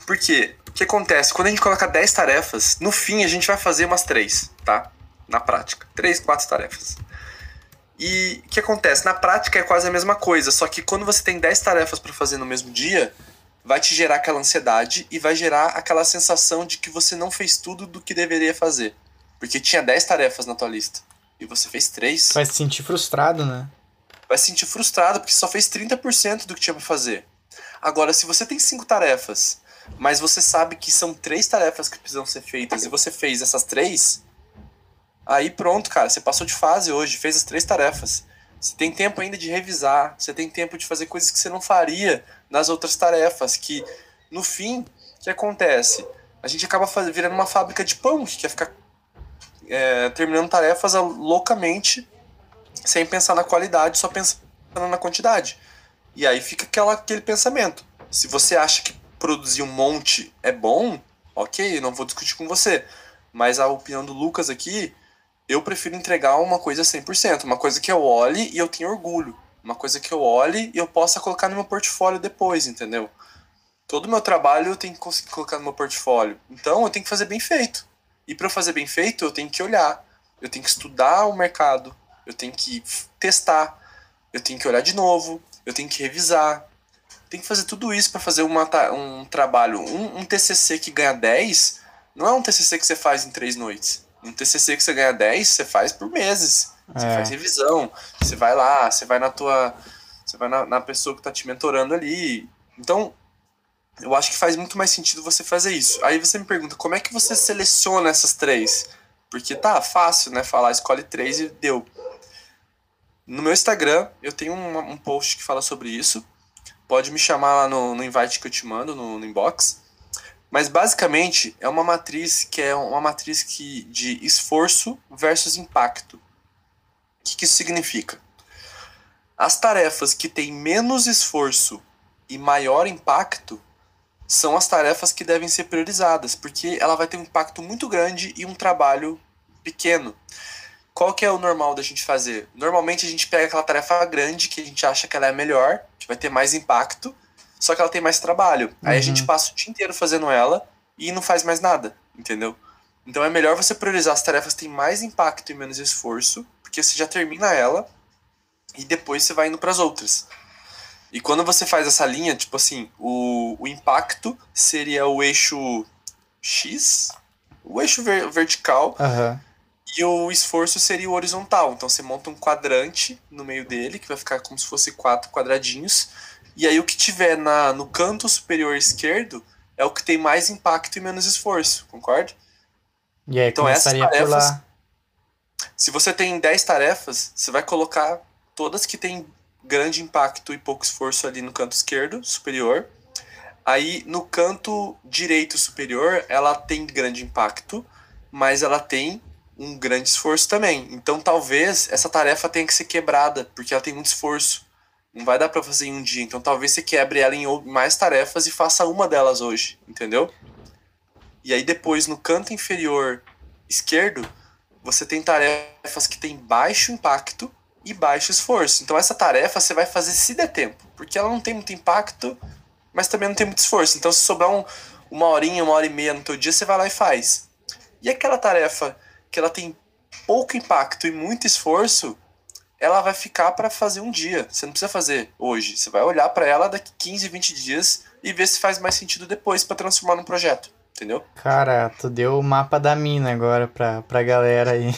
Speaker 2: Por quê? O que acontece? Quando a gente coloca 10 tarefas, no fim a gente vai fazer umas 3, tá? Na prática. 3, 4 tarefas. E o que acontece? Na prática é quase a mesma coisa, só que quando você tem 10 tarefas para fazer no mesmo dia, vai te gerar aquela ansiedade e vai gerar aquela sensação de que você não fez tudo do que deveria fazer. Porque tinha 10 tarefas na tua lista e você fez 3.
Speaker 1: Vai se sentir frustrado, né?
Speaker 2: Vai se sentir frustrado porque só fez 30% do que tinha para fazer. Agora, se você tem 5 tarefas mas você sabe que são três tarefas que precisam ser feitas e você fez essas três, aí pronto, cara, você passou de fase hoje, fez as três tarefas. Você tem tempo ainda de revisar, você tem tempo de fazer coisas que você não faria nas outras tarefas, que no fim, o que acontece? A gente acaba virando uma fábrica de pão, que quer ficar é, terminando tarefas loucamente, sem pensar na qualidade, só pensando na quantidade. E aí fica aquela, aquele pensamento. Se você acha que produzir um monte é bom, ok, não vou discutir com você. Mas a opinião do Lucas aqui, eu prefiro entregar uma coisa 100%, uma coisa que eu olhe e eu tenho orgulho. Uma coisa que eu olhe e eu possa colocar no meu portfólio depois, entendeu? Todo o meu trabalho eu tenho que conseguir colocar no meu portfólio. Então eu tenho que fazer bem feito. E para fazer bem feito, eu tenho que olhar, eu tenho que estudar o mercado, eu tenho que testar, eu tenho que olhar de novo, eu tenho que revisar, tem que fazer tudo isso para fazer uma, um trabalho. Um, um, TCC que ganha 10 não é um TCC que você faz em três noites. Um TCC que você ganha 10, você faz por meses. Você é. faz revisão, você vai lá, você vai na tua. Você vai na, na pessoa que está te mentorando ali. Então, eu acho que faz muito mais sentido você fazer isso. Aí você me pergunta, como é que você seleciona essas três? Porque tá fácil, né? Falar, escolhe três e deu. No meu Instagram, eu tenho um, um post que fala sobre isso pode me chamar lá no, no invite que eu te mando, no, no inbox. Mas basicamente é uma matriz que é uma matriz que, de esforço versus impacto. que, que isso significa? As tarefas que têm menos esforço e maior impacto são as tarefas que devem ser priorizadas, porque ela vai ter um impacto muito grande e um trabalho pequeno. Qual que é o normal da gente fazer? Normalmente a gente pega aquela tarefa grande que a gente acha que ela é melhor, que vai ter mais impacto, só que ela tem mais trabalho. Uhum. Aí a gente uhum. passa o dia inteiro fazendo ela e não faz mais nada, entendeu? Então é melhor você priorizar as tarefas que têm mais impacto e menos esforço, porque você já termina ela e depois você vai indo para as outras. E quando você faz essa linha, tipo assim, o, o impacto seria o eixo X, o eixo ver, vertical,
Speaker 1: uhum.
Speaker 2: e o esforço seria o horizontal. Então você monta um quadrante no meio dele, que vai ficar como se fosse quatro quadradinhos. E aí o que tiver na, no canto superior esquerdo é o que tem mais impacto e menos esforço, concorda?
Speaker 1: E aí então essas tarefas.
Speaker 2: Se você tem 10 tarefas, você vai colocar todas que têm grande impacto e pouco esforço ali no canto esquerdo superior. Aí no canto direito superior, ela tem grande impacto, mas ela tem um grande esforço também. Então talvez essa tarefa tenha que ser quebrada, porque ela tem muito esforço. Não vai dar para fazer em um dia. Então talvez você quebre ela em mais tarefas e faça uma delas hoje, entendeu? E aí depois no canto inferior esquerdo, você tem tarefas que têm baixo impacto e baixo esforço. Então essa tarefa você vai fazer se der tempo, porque ela não tem muito impacto, mas também não tem muito esforço. Então se sobrar um, uma horinha, uma hora e meia no teu dia, você vai lá e faz. E aquela tarefa que ela tem pouco impacto e muito esforço, ela vai ficar para fazer um dia. Você não precisa fazer hoje. Você vai olhar para ela daqui 15, 20 dias e ver se faz mais sentido depois para transformar num projeto. Entendeu?
Speaker 1: Cara, tu deu o mapa da mina agora pra, pra galera aí.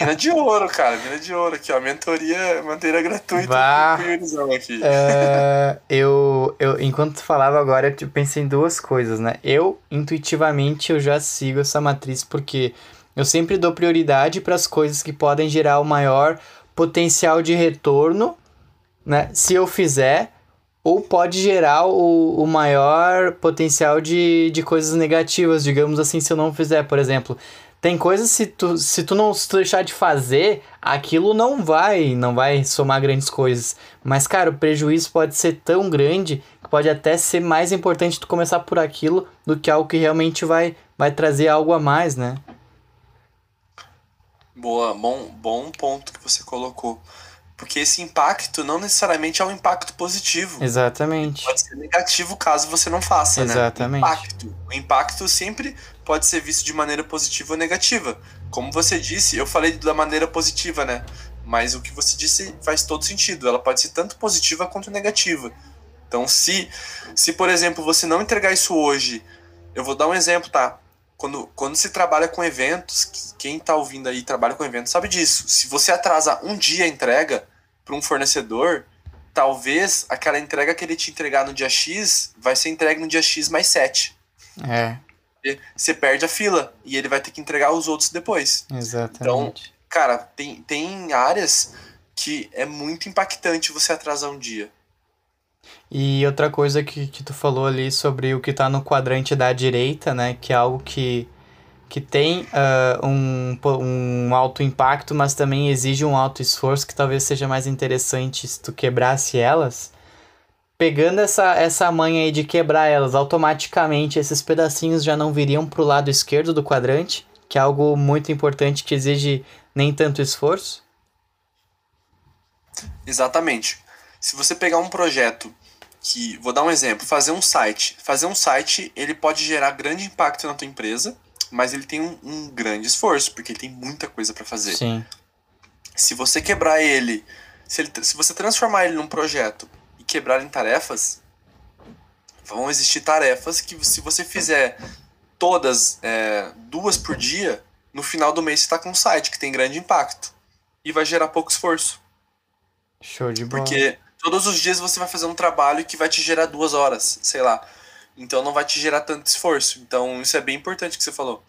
Speaker 2: Mina de ouro, cara. Mina de ouro aqui, ó. Mentoria, maneira gratuita.
Speaker 1: Vá. Aqui. É, eu, eu, enquanto tu falava agora, eu pensei em duas coisas, né? Eu, intuitivamente, eu já sigo essa matriz porque eu sempre dou prioridade para as coisas que podem gerar o maior potencial de retorno, né? Se eu fizer, ou pode gerar o, o maior potencial de, de coisas negativas, digamos assim, se eu não fizer, por exemplo. Tem coisas se tu, se tu não se tu deixar de fazer, aquilo não vai, não vai somar grandes coisas. Mas, cara, o prejuízo pode ser tão grande que pode até ser mais importante tu começar por aquilo do que algo que realmente vai, vai trazer algo a mais, né?
Speaker 2: Boa, bom, bom ponto que você colocou. Porque esse impacto não necessariamente é um impacto positivo.
Speaker 1: Exatamente.
Speaker 2: Pode ser negativo caso você não faça,
Speaker 1: Exatamente.
Speaker 2: né? Impacto. O impacto sempre pode ser visto de maneira positiva ou negativa. Como você disse, eu falei da maneira positiva, né? Mas o que você disse faz todo sentido. Ela pode ser tanto positiva quanto negativa. Então, se, se por exemplo, você não entregar isso hoje, eu vou dar um exemplo, tá? Quando, quando se trabalha com eventos, quem está ouvindo aí trabalha com eventos sabe disso. Se você atrasa um dia a entrega, para um fornecedor, talvez aquela entrega que ele te entregar no dia X vai ser entregue no dia X mais 7.
Speaker 1: É.
Speaker 2: Você perde a fila e ele vai ter que entregar os outros depois.
Speaker 1: Exatamente.
Speaker 2: Então, cara, tem, tem áreas que é muito impactante você atrasar um dia.
Speaker 1: E outra coisa que, que tu falou ali sobre o que tá no quadrante da direita, né? Que é algo que que tem uh, um, um alto impacto, mas também exige um alto esforço, que talvez seja mais interessante se tu quebrasse elas. Pegando essa, essa manha aí de quebrar elas, automaticamente esses pedacinhos já não viriam para o lado esquerdo do quadrante, que é algo muito importante que exige nem tanto esforço?
Speaker 2: Exatamente. Se você pegar um projeto que, vou dar um exemplo, fazer um site. Fazer um site, ele pode gerar grande impacto na tua empresa, mas ele tem um, um grande esforço, porque ele tem muita coisa para fazer.
Speaker 1: Sim.
Speaker 2: Se você quebrar ele se, ele, se você transformar ele num projeto e quebrar em tarefas, vão existir tarefas que se você fizer todas é, duas por dia, no final do mês você está com um site que tem grande impacto e vai gerar pouco esforço.
Speaker 1: Show de bola.
Speaker 2: Porque todos os dias você vai fazer um trabalho que vai te gerar duas horas, sei lá. Então não vai te gerar tanto esforço. Então isso é bem importante que você falou.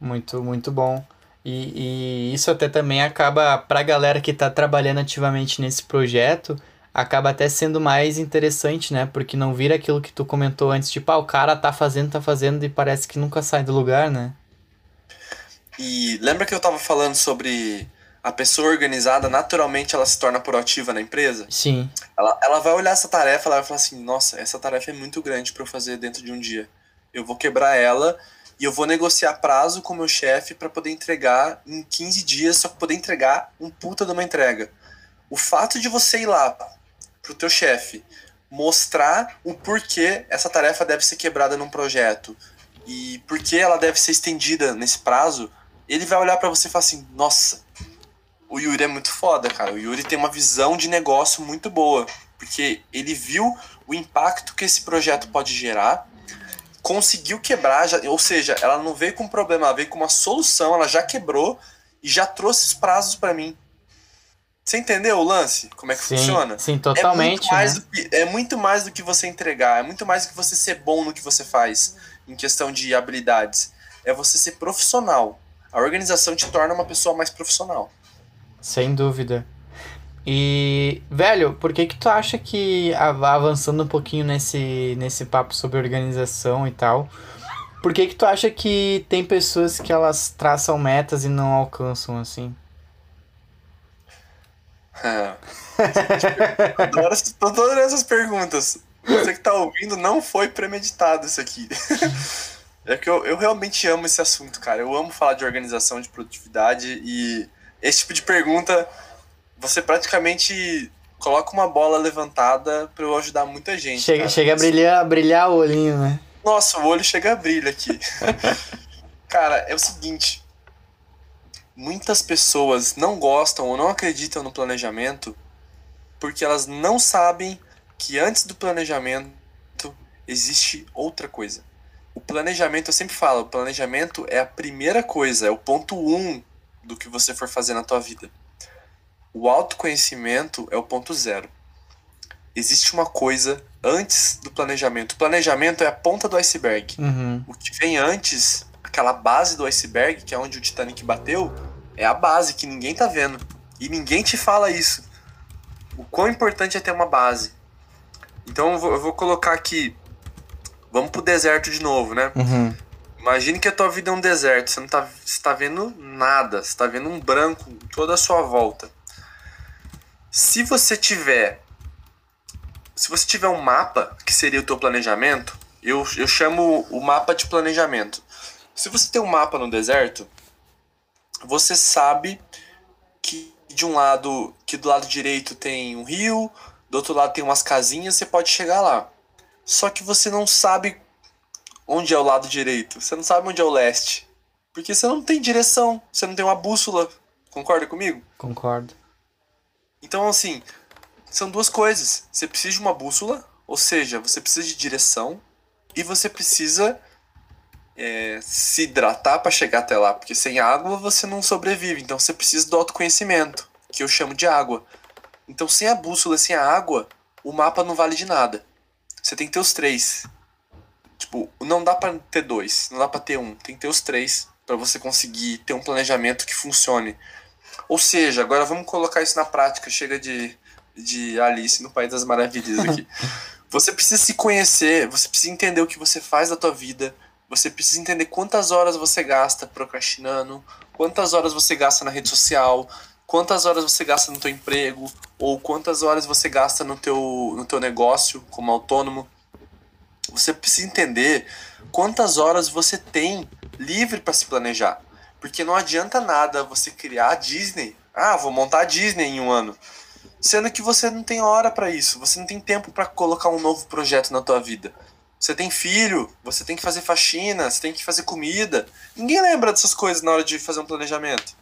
Speaker 1: Muito, muito bom. E, e isso até também acaba, para a galera que está trabalhando ativamente nesse projeto, acaba até sendo mais interessante, né? Porque não vira aquilo que tu comentou antes, tipo, ah, o cara tá fazendo, tá fazendo e parece que nunca sai do lugar, né?
Speaker 2: E lembra que eu tava falando sobre a pessoa organizada, naturalmente, ela se torna proativa na empresa?
Speaker 1: Sim.
Speaker 2: Ela, ela vai olhar essa tarefa, ela vai falar assim: nossa, essa tarefa é muito grande para eu fazer dentro de um dia. Eu vou quebrar ela e eu vou negociar prazo com o meu chefe para poder entregar em 15 dias, só poder entregar um puta de uma entrega. O fato de você ir lá pro teu chefe mostrar o porquê essa tarefa deve ser quebrada num projeto e por que ela deve ser estendida nesse prazo, ele vai olhar para você e falar assim: nossa, o Yuri é muito foda, cara. O Yuri tem uma visão de negócio muito boa, porque ele viu o impacto que esse projeto pode gerar, conseguiu quebrar, já, ou seja, ela não veio com um problema, ela veio com uma solução, ela já quebrou e já trouxe os prazos para mim. Você entendeu o lance? Como é que
Speaker 1: sim,
Speaker 2: funciona?
Speaker 1: Sim, totalmente.
Speaker 2: É muito,
Speaker 1: né?
Speaker 2: que, é muito mais do que você entregar, é muito mais do que você ser bom no que você faz, em questão de habilidades. É você ser profissional. A organização te torna uma pessoa mais profissional.
Speaker 1: Sem dúvida. E, velho, por que que tu acha que, avançando um pouquinho nesse, nesse papo sobre organização e tal, por que que tu acha que tem pessoas que elas traçam metas e não alcançam, assim?
Speaker 2: adoro, adoro essas perguntas. Você que tá ouvindo, não foi premeditado isso aqui. É que eu, eu realmente amo esse assunto, cara. Eu amo falar de organização, de produtividade e esse tipo de pergunta, você praticamente coloca uma bola levantada para eu ajudar muita gente.
Speaker 1: Chega, cara. chega a brilhar, a brilhar o olhinho, né?
Speaker 2: Nossa, o olho chega a brilhar aqui. cara, é o seguinte. Muitas pessoas não gostam ou não acreditam no planejamento porque elas não sabem que antes do planejamento existe outra coisa. O planejamento, eu sempre falo, o planejamento é a primeira coisa, é o ponto um do que você for fazer na tua vida. O autoconhecimento é o ponto zero. Existe uma coisa antes do planejamento. O planejamento é a ponta do iceberg.
Speaker 1: Uhum.
Speaker 2: O que vem antes, aquela base do iceberg, que é onde o Titanic bateu, é a base que ninguém tá vendo. E ninguém te fala isso. O quão importante é ter uma base. Então eu vou, eu vou colocar aqui. Vamos pro deserto de novo, né?
Speaker 1: Uhum.
Speaker 2: Imagine que a tua vida é um deserto, você não tá, você tá vendo nada, você tá vendo um branco toda a sua volta. Se você tiver se você tiver um mapa, que seria o teu planejamento, eu, eu chamo o mapa de planejamento. Se você tem um mapa no deserto, você sabe que de um lado, que do lado direito tem um rio, do outro lado tem umas casinhas, você pode chegar lá. Só que você não sabe onde é o lado direito, você não sabe onde é o leste. Porque você não tem direção, você não tem uma bússola. Concorda comigo?
Speaker 1: Concordo.
Speaker 2: Então, assim, são duas coisas. Você precisa de uma bússola, ou seja, você precisa de direção e você precisa é, se hidratar para chegar até lá, porque sem água você não sobrevive. Então, você precisa do autoconhecimento, que eu chamo de água. Então, sem a bússola, sem a água, o mapa não vale de nada. Você tem que ter os três. Tipo, não dá para ter dois, não dá para ter um, tem que ter os três para você conseguir ter um planejamento que funcione. Ou seja, agora vamos colocar isso na prática, chega de, de Alice no País das Maravilhas aqui. você precisa se conhecer, você precisa entender o que você faz da tua vida, você precisa entender quantas horas você gasta procrastinando, quantas horas você gasta na rede social, quantas horas você gasta no teu emprego, ou quantas horas você gasta no teu, no teu negócio como autônomo. Você precisa entender quantas horas você tem livre para se planejar. Porque não adianta nada você criar a Disney. Ah, vou montar a Disney em um ano. Sendo que você não tem hora para isso, você não tem tempo para colocar um novo projeto na tua vida. Você tem filho, você tem que fazer faxina, você tem que fazer comida. Ninguém lembra dessas coisas na hora de fazer um planejamento.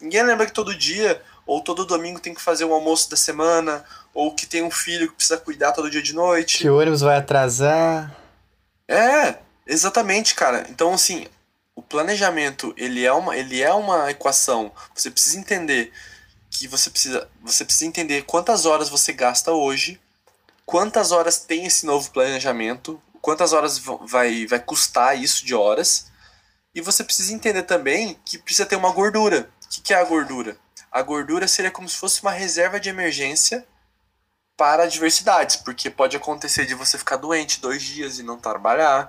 Speaker 2: Ninguém lembra que todo dia ou todo domingo tem que fazer o almoço da semana, ou que tem um filho que precisa cuidar todo dia de noite.
Speaker 1: Que o ônibus vai atrasar.
Speaker 2: É, exatamente, cara. Então, assim, o planejamento, ele é uma, ele é uma equação. Você precisa entender que você precisa, você precisa entender quantas horas você gasta hoje, quantas horas tem esse novo planejamento, quantas horas vai, vai custar isso de horas, e você precisa entender também que precisa ter uma gordura. O que, que é a gordura? A gordura seria como se fosse uma reserva de emergência para adversidades, porque pode acontecer de você ficar doente dois dias e não trabalhar,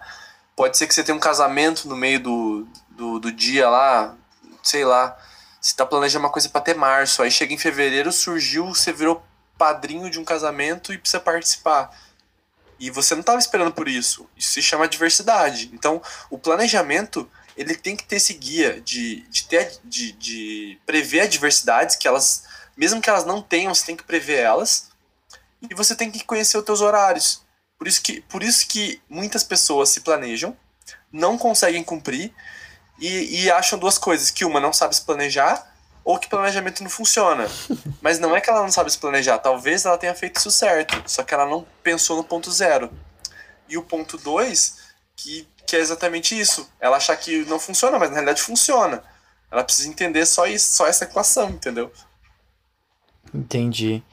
Speaker 2: pode ser que você tenha um casamento no meio do, do, do dia lá, sei lá, Você tá planejando uma coisa para ter março, aí chega em fevereiro, surgiu, você virou padrinho de um casamento e precisa participar. E você não estava esperando por isso. Isso se chama diversidade. Então, o planejamento ele tem que ter esse guia de, de, ter, de, de prever adversidades que elas, mesmo que elas não tenham, você tem que prever elas. E você tem que conhecer os teus horários. Por isso que, por isso que muitas pessoas se planejam, não conseguem cumprir e, e acham duas coisas: que uma não sabe se planejar ou que planejamento não funciona. Mas não é que ela não sabe se planejar, talvez ela tenha feito isso certo, só que ela não pensou no ponto zero. E o ponto dois, que, que é exatamente isso, ela achar que não funciona, mas na realidade funciona. Ela precisa entender só isso, só essa equação, entendeu?
Speaker 1: Entendi.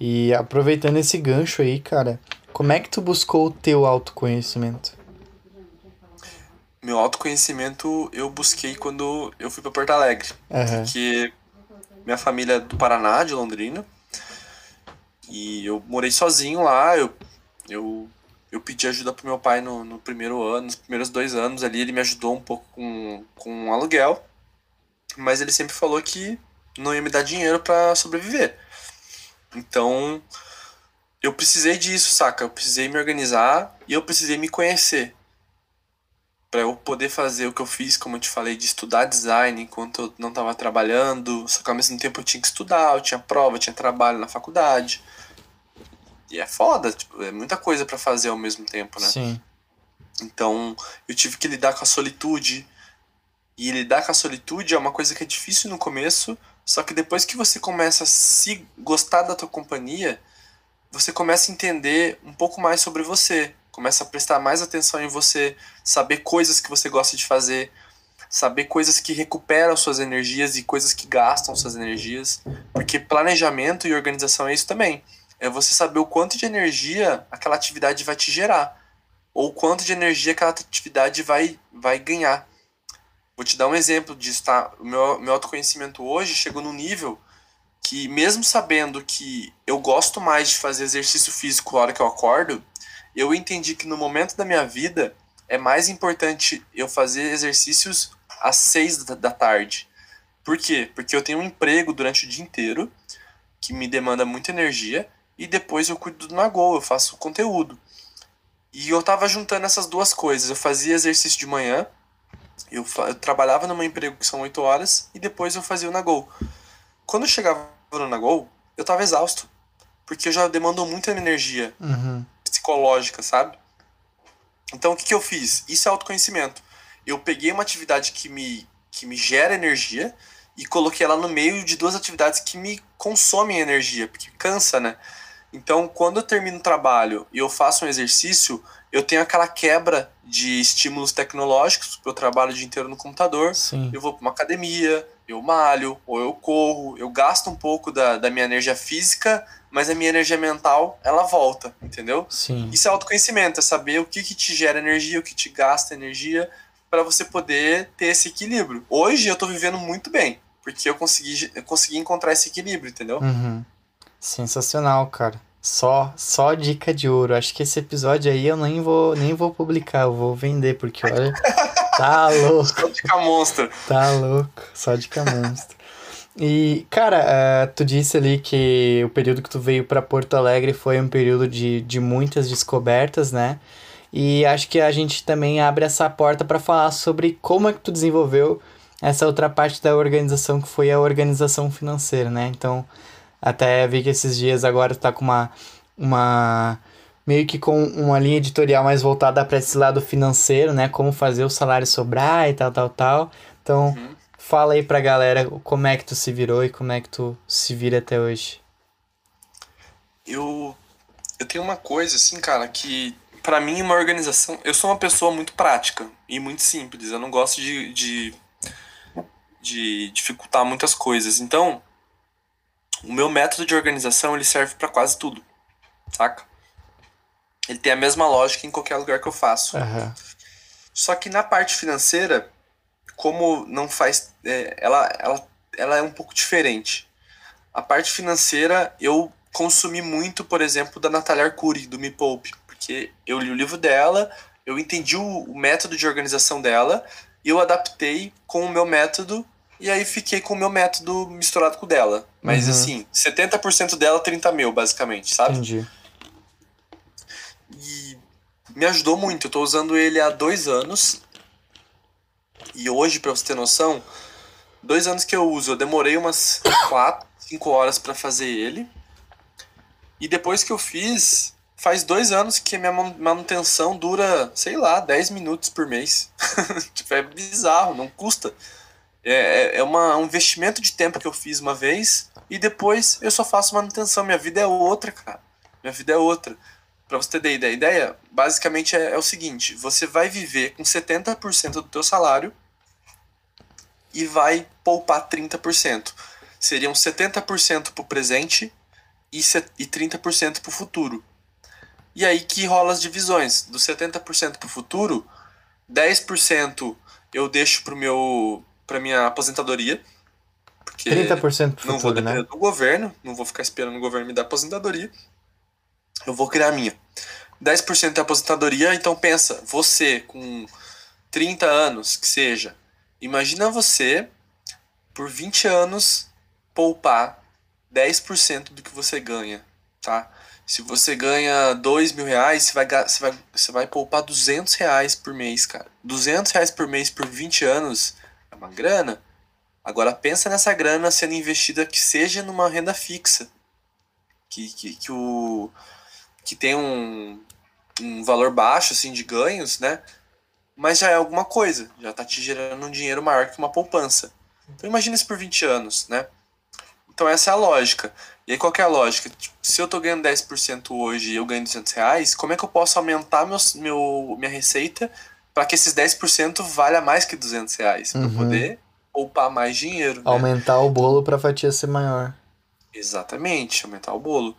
Speaker 1: E aproveitando esse gancho aí, cara, como é que tu buscou o teu autoconhecimento?
Speaker 2: Meu autoconhecimento eu busquei quando eu fui para Porto Alegre.
Speaker 1: Uhum.
Speaker 2: Porque minha família é do Paraná, de Londrina. E eu morei sozinho lá. Eu, eu, eu pedi ajuda pro meu pai no, no primeiro ano, nos primeiros dois anos ali. Ele me ajudou um pouco com, com um aluguel. Mas ele sempre falou que não ia me dar dinheiro para sobreviver. Então, eu precisei disso, saca? Eu precisei me organizar e eu precisei me conhecer para eu poder fazer o que eu fiz, como eu te falei, de estudar design enquanto eu não estava trabalhando, só que ao mesmo tempo eu tinha que estudar, eu tinha prova, eu tinha trabalho na faculdade. E é foda, tipo, é muita coisa para fazer ao mesmo tempo, né?
Speaker 1: Sim.
Speaker 2: Então, eu tive que lidar com a solitude. E lidar com a solitude é uma coisa que é difícil no começo, só que depois que você começa a se gostar da tua companhia, você começa a entender um pouco mais sobre você começa a prestar mais atenção em você, saber coisas que você gosta de fazer, saber coisas que recuperam suas energias e coisas que gastam suas energias, porque planejamento e organização é isso também. É você saber o quanto de energia aquela atividade vai te gerar, ou quanto de energia aquela atividade vai, vai ganhar. Vou te dar um exemplo disso, tá? O meu, meu autoconhecimento hoje chegou no nível que, mesmo sabendo que eu gosto mais de fazer exercício físico na hora que eu acordo, eu entendi que no momento da minha vida é mais importante eu fazer exercícios às seis da tarde. Por quê? Porque eu tenho um emprego durante o dia inteiro que me demanda muita energia e depois eu cuido do Nagol, eu faço conteúdo. E eu tava juntando essas duas coisas. Eu fazia exercício de manhã, eu, eu trabalhava num emprego que são oito horas e depois eu fazia o Nagol. Quando eu chegava no Nagol, eu tava exausto. Porque já demando muita energia.
Speaker 1: Uhum
Speaker 2: psicológica, sabe? Então o que, que eu fiz? Isso é autoconhecimento. Eu peguei uma atividade que me, que me gera energia e coloquei ela no meio de duas atividades que me consomem energia, porque cansa, né? Então, quando eu termino o trabalho e eu faço um exercício, eu tenho aquela quebra de estímulos tecnológicos, eu trabalho o dia inteiro no computador,
Speaker 1: Sim.
Speaker 2: eu vou para uma academia, eu malho, ou eu corro, eu gasto um pouco da, da minha energia física mas a minha energia mental, ela volta, entendeu?
Speaker 1: Sim.
Speaker 2: Isso é autoconhecimento, é saber o que, que te gera energia, o que te gasta energia, para você poder ter esse equilíbrio. Hoje eu tô vivendo muito bem, porque eu consegui, eu consegui encontrar esse equilíbrio, entendeu?
Speaker 1: Uhum. Sensacional, cara. Só, só dica de ouro. Acho que esse episódio aí eu nem vou, nem vou publicar, eu vou vender, porque olha, tá louco.
Speaker 2: Só dica monstro.
Speaker 1: Tá louco, só dica monstro. E, cara, uh, tu disse ali que o período que tu veio para Porto Alegre foi um período de, de muitas descobertas, né? E acho que a gente também abre essa porta para falar sobre como é que tu desenvolveu essa outra parte da organização que foi a organização financeira, né? Então, até vi que esses dias agora tu tá com uma, uma meio que com uma linha editorial mais voltada para esse lado financeiro, né? Como fazer o salário sobrar e tal, tal, tal. Então, uhum. Fala aí pra galera como é que tu se virou e como é que tu se vira até hoje.
Speaker 2: Eu, eu tenho uma coisa, assim, cara, que para mim uma organização. Eu sou uma pessoa muito prática e muito simples. Eu não gosto de, de, de dificultar muitas coisas. Então, o meu método de organização ele serve para quase tudo, saca? Ele tem a mesma lógica em qualquer lugar que eu faço.
Speaker 1: Uhum.
Speaker 2: Só que na parte financeira, como não faz. É, ela, ela, ela é um pouco diferente. A parte financeira, eu consumi muito, por exemplo, da Natália Arcuri, do Me Poupe, porque eu li o livro dela, eu entendi o, o método de organização dela e eu adaptei com o meu método e aí fiquei com o meu método misturado com o dela. Mas
Speaker 1: Uhum.
Speaker 2: assim, 70% dela, 30 mil, basicamente, sabe?
Speaker 1: Entendi.
Speaker 2: E me ajudou muito. Eu tô usando ele há dois anos. E hoje, pra você ter noção, dois anos que eu uso, eu demorei umas 4, 5 horas pra fazer ele. E depois que eu fiz, faz dois anos que minha man- manutenção dura, sei lá, 10 minutos por mês. tipo, é bizarro, não custa. É, é, é uma, um investimento de tempo que eu fiz uma vez e depois eu só faço manutenção. Minha vida é outra, cara. Minha vida é outra. Pra você ter ideia, ideia basicamente é, é o seguinte: você vai viver com 70% do teu salário e vai poupar 30%. Seriam 70% pro presente e, se- e 30% pro futuro. E aí que rola as divisões. Do 70% pro futuro, 10% eu deixo pro meu pra minha aposentadoria. Porque
Speaker 1: 30% pro
Speaker 2: não vou
Speaker 1: futuro,
Speaker 2: depender
Speaker 1: né?
Speaker 2: do governo, não vou ficar esperando o governo me dar aposentadoria. Eu vou criar a minha. 10% é aposentadoria, então pensa, você com 30 anos, que seja, imagina você por 20 anos poupar 10% do que você ganha, tá? Se você ganha 2 mil reais, você vai, você, vai, você vai poupar 200 reais por mês, cara. 200 reais por mês por 20 anos uma grana. Agora pensa nessa grana sendo investida que seja numa renda fixa. Que, que, que, o, que tem um, um valor baixo assim, de ganhos, né? Mas já é alguma coisa. Já tá te gerando um dinheiro maior que uma poupança. Então imagina isso por 20 anos, né? Então essa é a lógica. E aí qual é a lógica? Tipo, se eu tô ganhando 10% hoje e eu ganho 200 reais, como é que eu posso aumentar meus, meu, minha receita para que esses 10% valha mais que 200 reais? Pra eu
Speaker 1: Uhum.
Speaker 2: poder poupar mais dinheiro. né?
Speaker 1: Aumentar o bolo pra fatia ser maior.
Speaker 2: Exatamente, aumentar o bolo.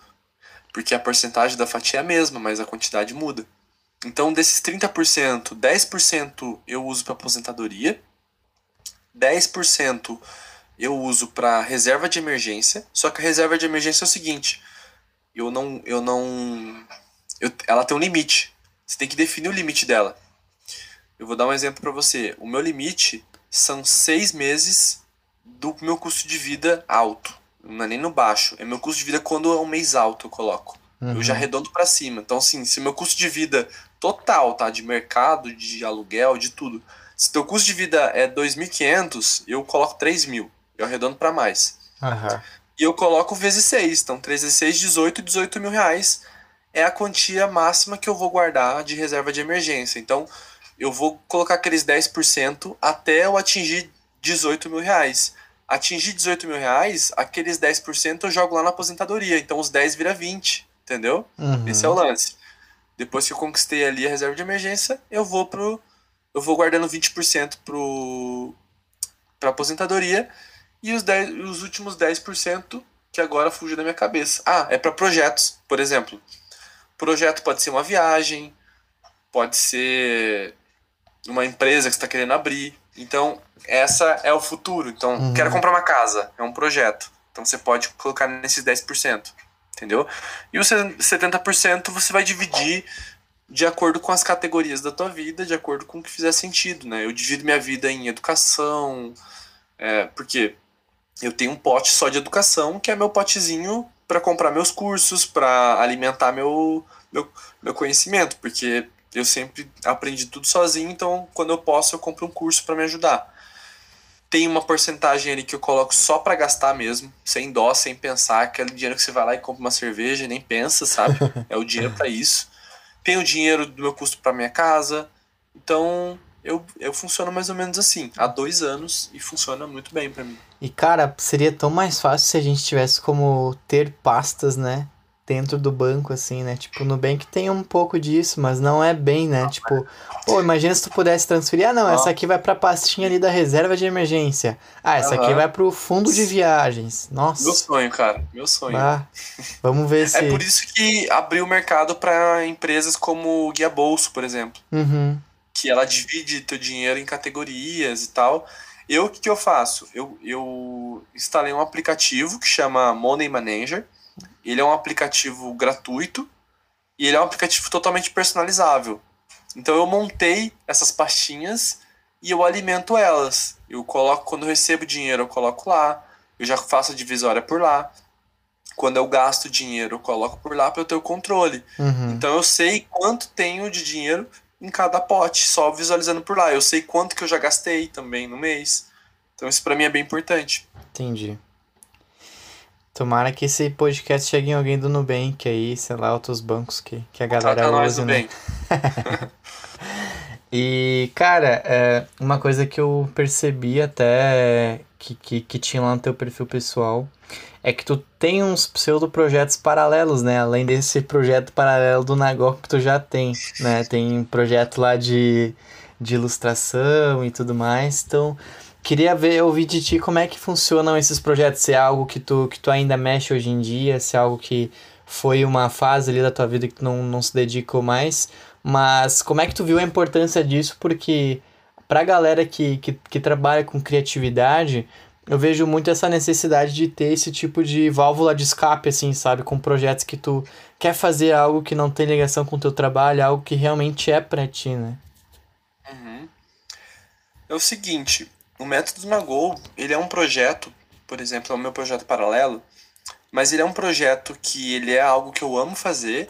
Speaker 2: Porque a porcentagem da fatia é a mesma, mas a quantidade muda. Então, desses 30%, 10% eu uso para aposentadoria, 10% eu uso para reserva de emergência. Só que a reserva de emergência é o seguinte: eu não. Eu não eu- ela tem um limite. Você tem que definir o limite dela. Eu vou dar um exemplo para você. O meu limite são seis meses do meu custo de vida alto. Não é nem no baixo. É meu custo de vida quando é um mês alto, eu coloco.
Speaker 1: Uhum.
Speaker 2: Eu já arredondo para cima. Então, assim, se meu custo de vida total, tá? De mercado, de aluguel, de tudo. Se teu custo de vida é 2.500, eu coloco 3.000. Eu arredondo para mais.
Speaker 1: Aham.
Speaker 2: E eu coloco vezes 6. Então, 3 vezes 6, 18, 18 mil reais é a quantia máxima que eu vou guardar de reserva de emergência. Então, eu vou colocar aqueles 10% até eu atingir 18 mil reais. Atingir 18 mil reais, aqueles 10% eu jogo lá na aposentadoria. Então, os 10 vira 20, entendeu?
Speaker 1: Uhum.
Speaker 2: Esse é o lance. Depois que eu conquistei ali a reserva de emergência, eu vou pro. Eu vou guardando 20% pro. pra aposentadoria. E os, 10, os últimos 10% que agora fugiu da minha cabeça. Ah, é para projetos, por exemplo. Projeto pode ser uma viagem, pode ser uma empresa que você está querendo abrir. Então, essa é o futuro. Então,
Speaker 1: Uhum.
Speaker 2: quero comprar uma casa, é um projeto. Então, você pode colocar nesses 10%, entendeu? E os 70% você vai dividir de acordo com as categorias da tua vida, de acordo com o que fizer sentido, né? Eu divido minha vida em educação, é, porque eu tenho um pote só de educação, que é meu potezinho para comprar meus cursos, para alimentar meu, meu, meu conhecimento, porque eu sempre aprendi tudo sozinho, então quando eu posso eu compro um curso para me ajudar. Tem uma porcentagem ali que eu coloco só para gastar mesmo, sem dó, sem pensar, aquele dinheiro que você vai lá e compra uma cerveja e nem pensa, sabe? É o dinheiro para isso. Tem o dinheiro do meu custo para minha casa. Então, eu, eu funciono mais ou menos assim, há dois anos e funciona muito bem para mim.
Speaker 1: E cara, seria tão mais fácil se a gente tivesse como ter pastas, né? Dentro do banco, assim, né? Tipo, o Nubank tem um pouco disso, mas não é bem, né? Tipo, pô, imagina se tu pudesse transferir. Ah, não, essa aqui vai pra pastinha ali da reserva de emergência. Ah, essa aqui
Speaker 2: Aham.
Speaker 1: vai pro fundo de viagens.
Speaker 2: Meu
Speaker 1: Nossa.
Speaker 2: sonho, cara, meu sonho.
Speaker 1: Ah, vamos ver se.
Speaker 2: É por isso que abriu o mercado para empresas como o Guia Bolso, por exemplo,
Speaker 1: Uhum.
Speaker 2: que ela divide teu dinheiro em categorias e tal. Eu, o que, que eu faço? Eu, eu instalei um aplicativo que chama Money Manager. Ele é um aplicativo gratuito e ele é um aplicativo totalmente personalizável. Então eu montei essas pastinhas e eu alimento elas. Eu coloco, quando eu recebo dinheiro, eu coloco lá. Eu já faço a divisória por lá. Quando eu gasto dinheiro, eu coloco por lá para eu ter o controle.
Speaker 1: Uhum.
Speaker 2: Então eu sei quanto tenho de dinheiro em cada pote, só visualizando por lá. Eu sei quanto que eu já gastei também no mês. Então isso para mim é bem importante.
Speaker 1: Entendi. Tomara que esse podcast chegue em alguém do Nubank aí, sei lá, outros bancos que, que a galera
Speaker 2: Trata nós,
Speaker 1: usa, né? E, cara, é, uma coisa que eu percebi até que, que, que tinha lá no teu perfil pessoal é que tu tem uns pseudo-projetos paralelos, né? Além desse projeto paralelo do Nagok que tu já tem, né? Tem projeto lá de, de ilustração e tudo mais. Então, queria ver, ouvir de ti como é que funcionam esses projetos. Se é algo que tu, que tu ainda mexe hoje em dia, se é algo que foi uma fase ali da tua vida que tu não, não se dedicou mais. Mas como é que tu viu a importância disso? Porque pra galera que, que, que trabalha com criatividade, eu vejo muito essa necessidade de ter esse tipo de válvula de escape, assim, sabe? Com projetos que tu quer fazer algo que não tem ligação com o teu trabalho, algo que realmente é pra ti, né?
Speaker 2: Uhum. É o seguinte, o método Nagol, ele é um projeto, por exemplo, é o meu projeto paralelo, mas ele é um projeto que ele é algo que eu amo fazer,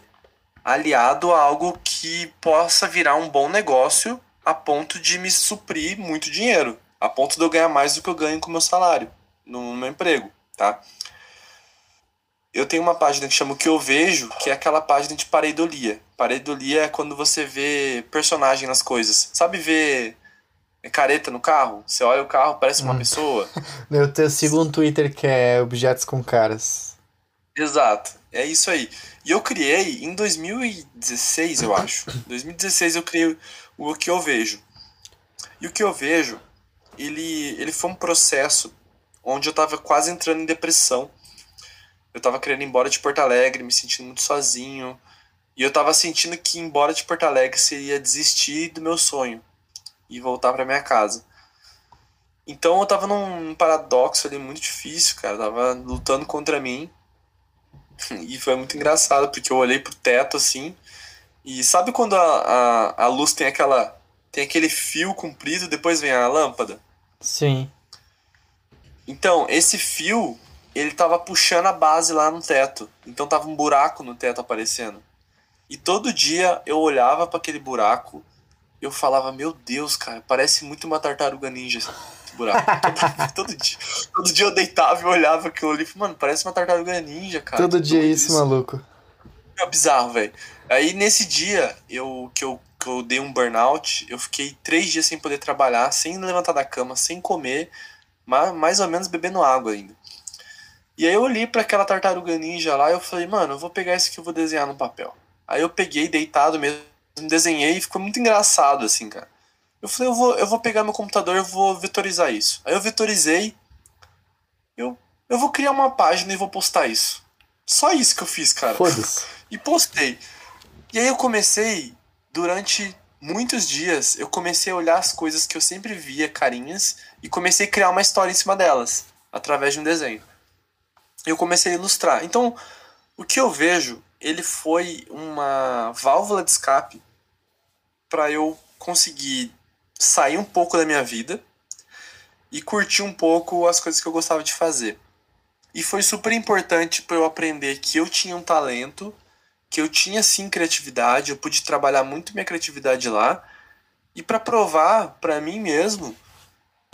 Speaker 2: aliado a algo que possa virar um bom negócio a ponto de me suprir muito dinheiro, a ponto de eu ganhar mais do que eu ganho com o meu salário no meu emprego, tá? Eu tenho uma página que chama O Que Eu Vejo, que é aquela página de pareidolia. Pareidolia é quando você vê personagem nas coisas. Sabe ver careta no carro? Você olha o carro, parece uma
Speaker 1: Hum.
Speaker 2: pessoa.
Speaker 1: Eu, te- sigo um Twitter que é Objetos com Caras.
Speaker 2: Exato, é isso aí. E eu criei em 2016, eu acho. 2016 eu criei o que eu vejo. E o que eu vejo, ele, ele foi um processo onde eu tava quase entrando em depressão. Eu tava querendo ir embora de Porto Alegre, me sentindo muito sozinho. E eu tava sentindo que ir embora de Porto Alegre seria desistir do meu sonho e voltar pra minha casa. Então eu tava num paradoxo ali muito difícil, cara. Eu tava lutando contra mim. E foi muito engraçado, porque eu olhei pro teto assim. E sabe quando a, a, a luz tem aquela. tem aquele fio comprido, depois vem a lâmpada?
Speaker 1: Sim.
Speaker 2: Então, esse fio, ele tava puxando a base lá no teto. Então tava um buraco no teto aparecendo. E todo dia eu olhava para aquele buraco eu falava, meu Deus, cara, parece muito uma tartaruga ninja esse buraco. todo, todo dia. Todo dia eu deitava e olhava aquilo ali falei, mano, parece uma tartaruga ninja, cara.
Speaker 1: Todo dia é
Speaker 2: doido
Speaker 1: isso, maluco.
Speaker 2: É bizarro, velho. Aí nesse dia eu, que, eu, que eu dei um burnout, eu fiquei três dias sem poder trabalhar, sem levantar da cama, sem comer, ma- mais ou menos bebendo água ainda. E aí eu olhei pra aquela tartaruga ninja lá e eu falei, mano, eu vou pegar isso que eu vou desenhar no papel. Aí eu peguei, deitado mesmo, desenhei e ficou muito engraçado, assim, cara. Eu falei, eu vou, eu vou pegar meu computador e vou vetorizar isso. Aí eu vetorizei, eu, eu vou criar uma página e vou postar isso. Só isso que eu fiz, cara
Speaker 1: Foda-se.
Speaker 2: e postei. E aí eu comecei, durante muitos dias, eu comecei a olhar as coisas que eu sempre via carinhas e comecei a criar uma história em cima delas, através de um desenho. Eu comecei a ilustrar. Então, o que eu vejo, ele foi uma válvula de escape para eu conseguir sair um pouco da minha vida e curtir um pouco as coisas que eu gostava de fazer. E foi super importante para eu aprender que eu tinha um talento, que eu tinha sim criatividade, eu pude trabalhar muito minha criatividade lá, e para provar para mim mesmo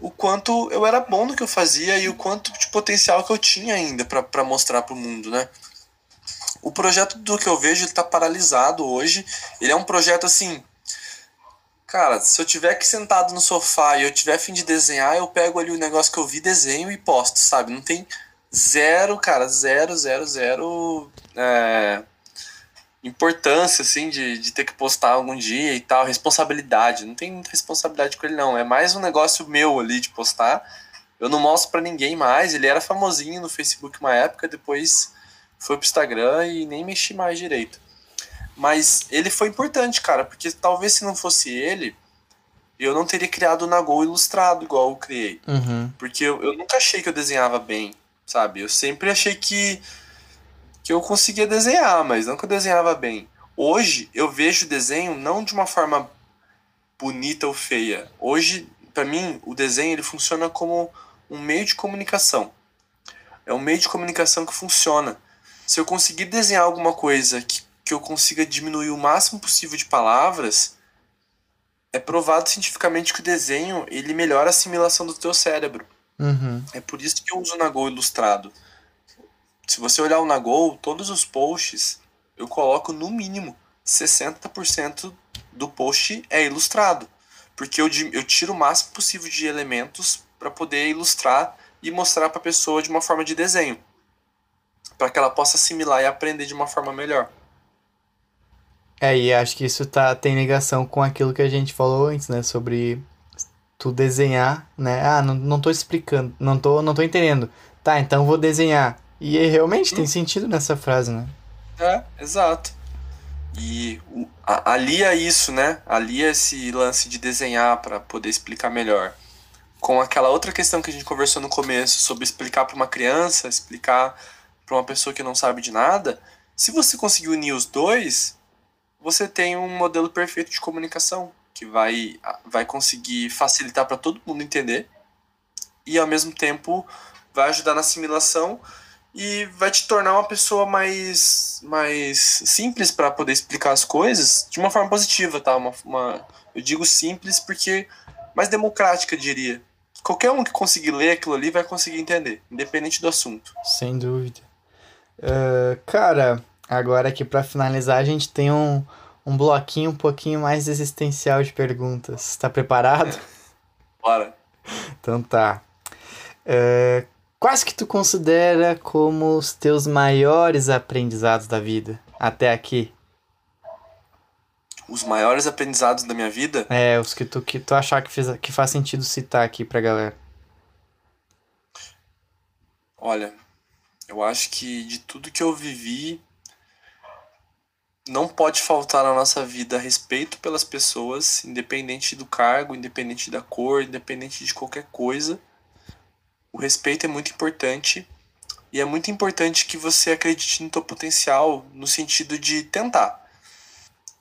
Speaker 2: o quanto eu era bom no que eu fazia e o quanto de potencial que eu tinha ainda para mostrar para o mundo, né? O projeto do que eu vejo ele tá paralisado hoje. Ele é um projeto assim, Cara, se eu tiver aqui sentado no sofá e eu tiver fim de desenhar, eu pego ali o negócio que eu vi, desenho e posto, sabe? Não tem zero, cara, zero, zero, zero é, importância, assim, de, de ter que postar algum dia e tal, responsabilidade. Não tem muita responsabilidade com ele, não. É mais um negócio meu ali de postar. Eu não mostro pra ninguém mais. Ele era famosinho no Facebook uma época, depois foi pro Instagram e nem mexi mais direito. Mas ele foi importante, cara, porque talvez se não fosse ele, eu não teria criado o Nagol ilustrado igual eu criei.
Speaker 1: Uhum.
Speaker 2: Porque eu, eu nunca achei que eu desenhava bem, sabe? Eu sempre achei que, que eu conseguia desenhar, mas não que eu desenhava bem. Hoje eu vejo o desenho não de uma forma bonita ou feia. Hoje, para mim, o desenho ele funciona como um meio de comunicação. É um meio de comunicação que funciona. Se eu conseguir desenhar alguma coisa que, que eu consiga diminuir o máximo possível de palavras, é provado cientificamente que o desenho ele melhora a assimilação do teu cérebro.
Speaker 1: Uhum.
Speaker 2: É por isso que eu uso o Nagol ilustrado. Se você olhar o Nagol, todos os posts, eu coloco no mínimo 60% do post é ilustrado. Porque eu, eu tiro o máximo possível de elementos para poder ilustrar e mostrar para a pessoa de uma forma de desenho. Para que ela possa assimilar e aprender de uma forma melhor.
Speaker 1: É, e acho que isso tá, tem ligação com aquilo que a gente falou antes, né? Sobre tu desenhar, né? Ah, não, não tô explicando, não tô, não tô entendendo. Tá, então vou desenhar. E realmente hum. tem sentido nessa frase, né?
Speaker 2: É, exato. E o, a, alia isso, né? Alia esse lance de desenhar para poder explicar melhor. Com aquela outra questão que a gente conversou no começo sobre explicar para uma criança, explicar para uma pessoa que não sabe de nada. Se você conseguir unir os dois, você tem um modelo perfeito de comunicação que vai, vai conseguir facilitar para todo mundo entender e ao mesmo tempo vai ajudar na assimilação e vai te tornar uma pessoa mais, mais simples para poder explicar as coisas de uma forma positiva, tá? Uma, uma, eu digo simples porque mais democrática, diria. Qualquer um que conseguir ler aquilo ali vai conseguir entender, independente do assunto.
Speaker 1: Sem dúvida. Uh, cara, Agora aqui para finalizar, a gente tem um, um bloquinho um pouquinho mais existencial de perguntas. Tá preparado?
Speaker 2: Bora.
Speaker 1: Então tá. É, quais que tu considera como os teus maiores aprendizados da vida até aqui?
Speaker 2: Os maiores aprendizados da minha vida?
Speaker 1: É, os que tu, que tu achar que, fez, que faz sentido citar aqui pra galera.
Speaker 2: Olha, eu acho que de tudo que eu vivi, não pode faltar na nossa vida respeito pelas pessoas, independente do cargo, independente da cor, independente de qualquer coisa. O respeito é muito importante e é muito importante que você acredite no teu potencial no sentido de tentar.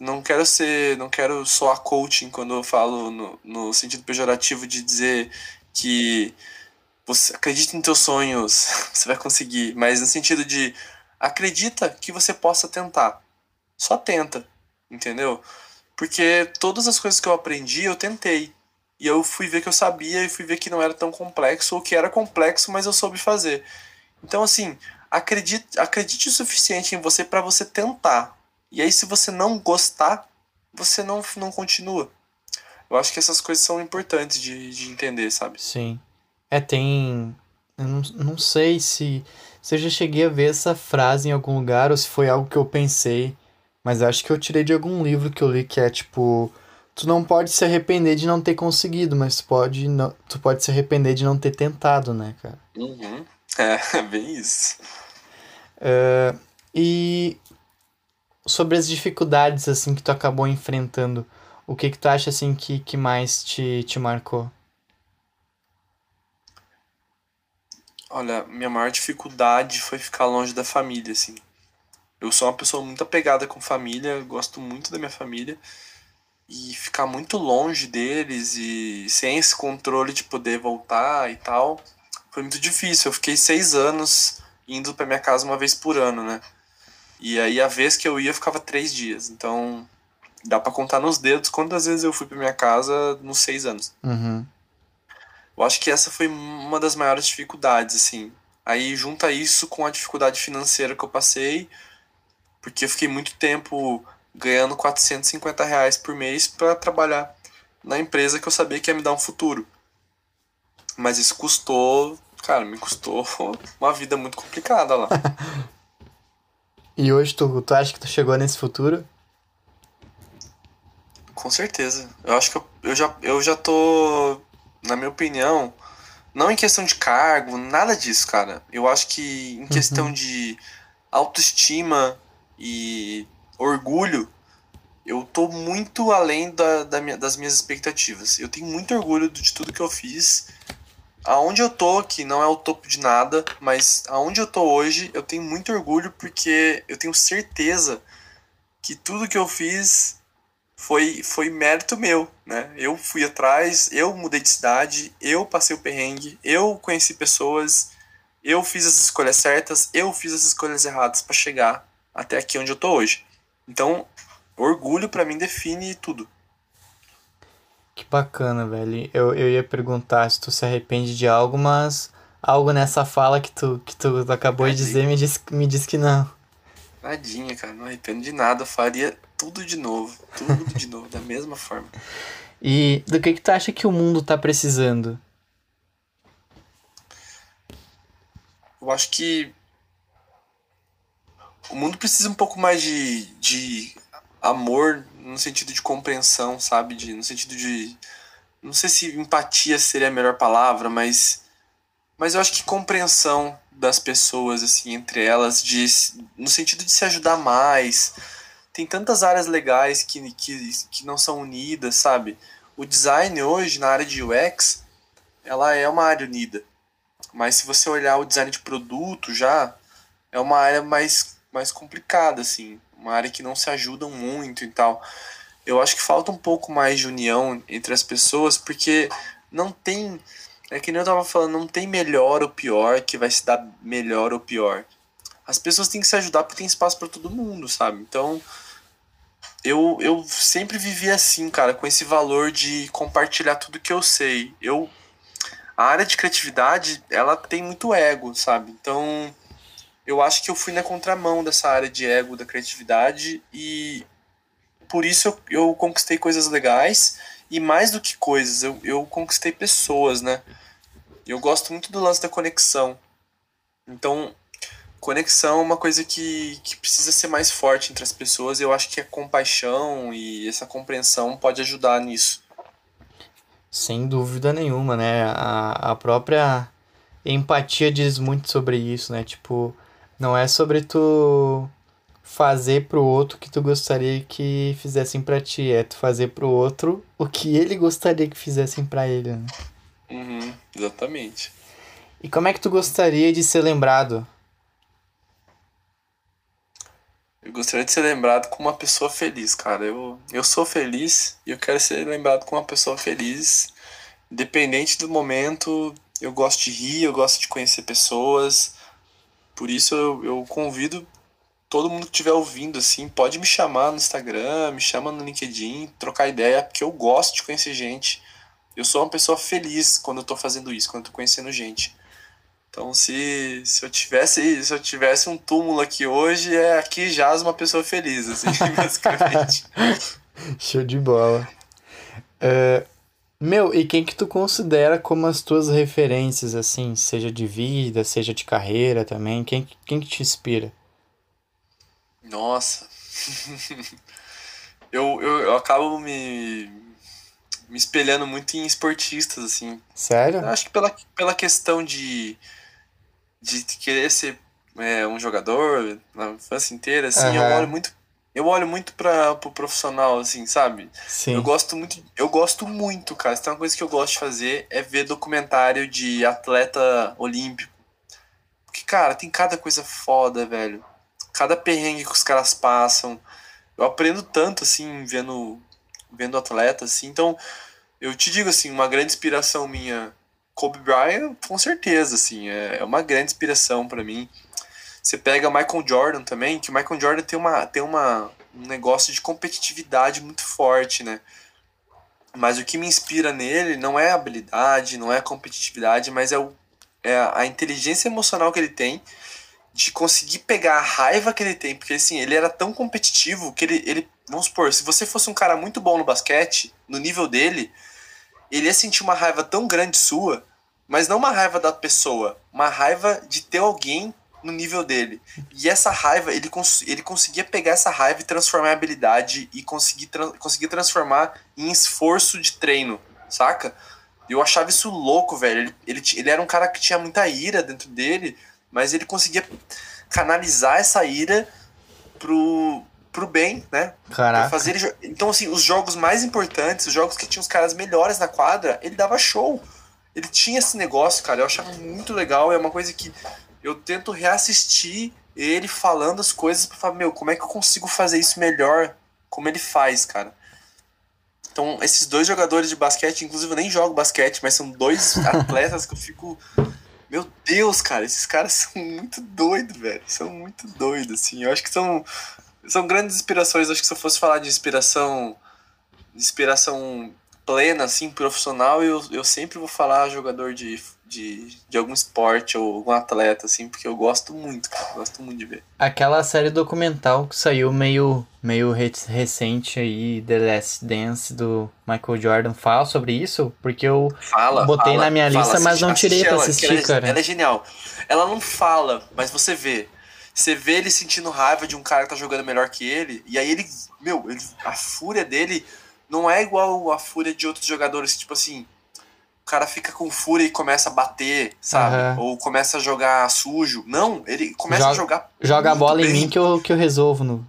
Speaker 2: Não quero ser, não quero soar coaching quando eu falo no, no sentido pejorativo de dizer que você acredita em teus sonhos, você vai conseguir, mas no sentido de acredita que você possa tentar só tenta, entendeu? Porque todas as coisas que eu aprendi, eu tentei. E eu fui ver que eu sabia e fui ver que não era tão complexo, ou que era complexo, mas eu soube fazer. Então, assim, acredite, acredite o suficiente em você para você tentar. E aí, se você não gostar, você não, não continua. Eu acho que essas coisas são importantes de, de entender, sabe?
Speaker 1: Sim. É, tem. Eu não, não sei se, se eu já cheguei a ver essa frase em algum lugar ou se foi algo que eu pensei. Mas acho que eu tirei de algum livro que eu li que é tipo. Tu não pode se arrepender de não ter conseguido, mas tu pode, não, tu pode se arrepender de não ter tentado, né, cara?
Speaker 2: Uhum. É, bem isso.
Speaker 1: Uh, e sobre as dificuldades assim que tu acabou enfrentando, o que que tu acha assim que, que mais te, te marcou?
Speaker 2: Olha, minha maior dificuldade foi ficar longe da família, assim. Eu sou uma pessoa muito apegada com família, gosto muito da minha família. E ficar muito longe deles e sem esse controle de poder voltar e tal, foi muito difícil. Eu fiquei seis anos indo para minha casa uma vez por ano, né? E aí a vez que eu ia, eu ficava três dias. Então dá para contar nos dedos quantas vezes eu fui para minha casa nos seis anos.
Speaker 1: Uhum.
Speaker 2: Eu acho que essa foi uma das maiores dificuldades, assim. Aí junta isso com a dificuldade financeira que eu passei, porque eu fiquei muito tempo ganhando 450 reais por mês para trabalhar na empresa que eu sabia que ia me dar um futuro. Mas isso custou, cara, me custou uma vida muito complicada lá.
Speaker 1: e hoje tu, tu acha que tu chegou nesse futuro?
Speaker 2: Com certeza. Eu acho que eu, eu, já, eu já tô, na minha opinião, não em questão de cargo, nada disso, cara. Eu acho que em questão uhum. de autoestima, e orgulho, eu tô muito além da, da minha, das minhas expectativas. Eu tenho muito orgulho de tudo que eu fiz. Aonde eu tô, que não é o topo de nada, mas aonde eu tô hoje, eu tenho muito orgulho porque eu tenho certeza que tudo que eu fiz foi, foi mérito meu, né? Eu fui atrás, eu mudei de cidade, eu passei o perrengue, eu conheci pessoas, eu fiz as escolhas certas, eu fiz as escolhas erradas para chegar até aqui onde eu tô hoje. Então, orgulho para mim define tudo.
Speaker 1: Que bacana, velho. Eu, eu ia perguntar se tu se arrepende de algo, mas algo nessa fala que tu, que tu acabou Tadinha. de dizer me diz, me diz que não.
Speaker 2: Tadinha, cara, não arrependo de nada. Eu faria tudo de novo. Tudo de novo, da mesma forma.
Speaker 1: E do que, que tu acha que o mundo tá precisando?
Speaker 2: Eu acho que o mundo precisa um pouco mais de, de amor no sentido de compreensão, sabe? De, no sentido de. Não sei se empatia seria a melhor palavra, mas. Mas eu acho que compreensão das pessoas, assim, entre elas, de, no sentido de se ajudar mais. Tem tantas áreas legais que, que, que não são unidas, sabe? O design hoje, na área de UX, ela é uma área unida. Mas se você olhar o design de produto já, é uma área mais, mais complicada, assim uma área que não se ajudam muito e tal. Eu acho que falta um pouco mais de união entre as pessoas, porque não tem. É que nem eu tava falando, não tem melhor ou pior que vai se dar melhor ou pior. As pessoas têm que se ajudar porque tem espaço para todo mundo, sabe? Então, eu, eu sempre vivi assim, cara, com esse valor de compartilhar tudo que eu sei. Eu a área de criatividade, ela tem muito ego, sabe? Então, eu acho que eu fui na contramão dessa área de ego, da criatividade, e por isso eu, eu conquistei coisas legais, e mais do que coisas, eu, eu conquistei pessoas, né? Eu gosto muito do lance da conexão. Então, conexão é uma coisa que, que precisa ser mais forte entre as pessoas, e eu acho que a compaixão e essa compreensão pode ajudar nisso.
Speaker 1: Sem dúvida nenhuma, né? A, a própria empatia diz muito sobre isso, né? Tipo, não é sobre tu fazer pro outro o que tu gostaria que fizessem para ti, é tu fazer pro outro o que ele gostaria que fizessem para ele, né?
Speaker 2: Uhum, exatamente.
Speaker 1: E como é que tu gostaria de ser lembrado?
Speaker 2: Eu gostaria de ser lembrado como uma pessoa feliz, cara. Eu, eu sou feliz e eu quero ser lembrado como uma pessoa feliz. Independente do momento, eu gosto de rir, eu gosto de conhecer pessoas. Por isso eu, eu convido todo mundo que estiver ouvindo, assim, pode me chamar no Instagram, me chama no LinkedIn, trocar ideia, porque eu gosto de conhecer gente. Eu sou uma pessoa feliz quando eu tô fazendo isso, quando eu tô conhecendo gente. Então, se, se eu tivesse se eu tivesse um túmulo aqui hoje, é aqui jaz uma pessoa feliz, assim, basicamente.
Speaker 1: Show de bola. Uh, meu, e quem que tu considera como as tuas referências, assim, seja de vida, seja de carreira também? Quem, quem que te inspira?
Speaker 2: Nossa. eu, eu, eu acabo me, me espelhando muito em esportistas, assim.
Speaker 1: Sério?
Speaker 2: Eu acho que pela, pela questão de, de querer ser é, um jogador na infância inteira, assim, uhum. eu olho muito eu olho muito para pro profissional, assim, sabe?
Speaker 1: Sim.
Speaker 2: Eu gosto muito, eu gosto muito, cara. Se tem uma coisa que eu gosto de fazer é ver documentário de atleta olímpico. Porque, cara, tem cada coisa foda, velho. Cada perrengue que os caras passam. Eu aprendo tanto, assim, vendo, vendo atleta, assim. Então, eu te digo, assim, uma grande inspiração minha, Kobe Bryant, com certeza, assim, é, é uma grande inspiração para mim. Você pega Michael Jordan também, que o Michael Jordan tem, uma, tem uma, um negócio de competitividade muito forte, né? Mas o que me inspira nele não é a habilidade, não é a competitividade, mas é, o, é a inteligência emocional que ele tem de conseguir pegar a raiva que ele tem, porque assim, ele era tão competitivo que ele, ele vamos supor, se você fosse um cara muito bom no basquete, no nível dele, ele ia sentir uma raiva tão grande sua, mas não uma raiva da pessoa, uma raiva de ter alguém no nível dele. E essa raiva, ele, cons ele conseguia pegar essa raiva e transformar em habilidade e conseguir, tra conseguir transformar em esforço de treino, saca? Eu achava isso louco, velho. Ele, ele, ele era um cara que tinha muita ira dentro dele, mas ele conseguia canalizar essa ira pro, pro bem, né?
Speaker 1: Caraca.
Speaker 2: fazer Então, assim, os jogos mais importantes, os jogos que tinham os caras melhores na quadra, ele dava show. Ele tinha esse negócio, cara. Eu achava muito legal. É uma coisa que eu tento reassistir ele falando as coisas pra falar, meu, como é que eu consigo fazer isso melhor como ele faz, cara? Então, esses dois jogadores de basquete, inclusive eu nem jogo basquete, mas são dois atletas que eu fico. Meu Deus, cara, esses caras são muito doidos, velho. São muito doidos, assim. Eu acho que são, são grandes inspirações. Acho que se eu fosse falar de inspiração. Inspiração plena, assim, profissional, eu, eu sempre vou falar jogador de de, de algum esporte ou algum atleta, assim, porque eu gosto muito, cara, gosto muito de ver.
Speaker 1: Aquela série documental que saiu meio, meio recente aí, The Last Dance, do Michael Jordan, fala sobre isso? Porque eu
Speaker 2: fala,
Speaker 1: botei
Speaker 2: fala,
Speaker 1: na minha lista,
Speaker 2: fala,
Speaker 1: mas não tirei pra
Speaker 2: ela,
Speaker 1: assistir,
Speaker 2: ela, é
Speaker 1: cara.
Speaker 2: Ela é genial. Ela não fala, mas você vê. Você vê ele sentindo raiva de um cara que tá jogando melhor que ele, e aí ele, meu, ele, a fúria dele não é igual a fúria de outros jogadores, tipo assim, o cara fica com fúria e começa a bater, sabe? Uhum. Ou começa a jogar sujo. Não, ele começa
Speaker 1: joga,
Speaker 2: a jogar.
Speaker 1: Joga a bola bem. em mim que eu, que eu resolvo. No...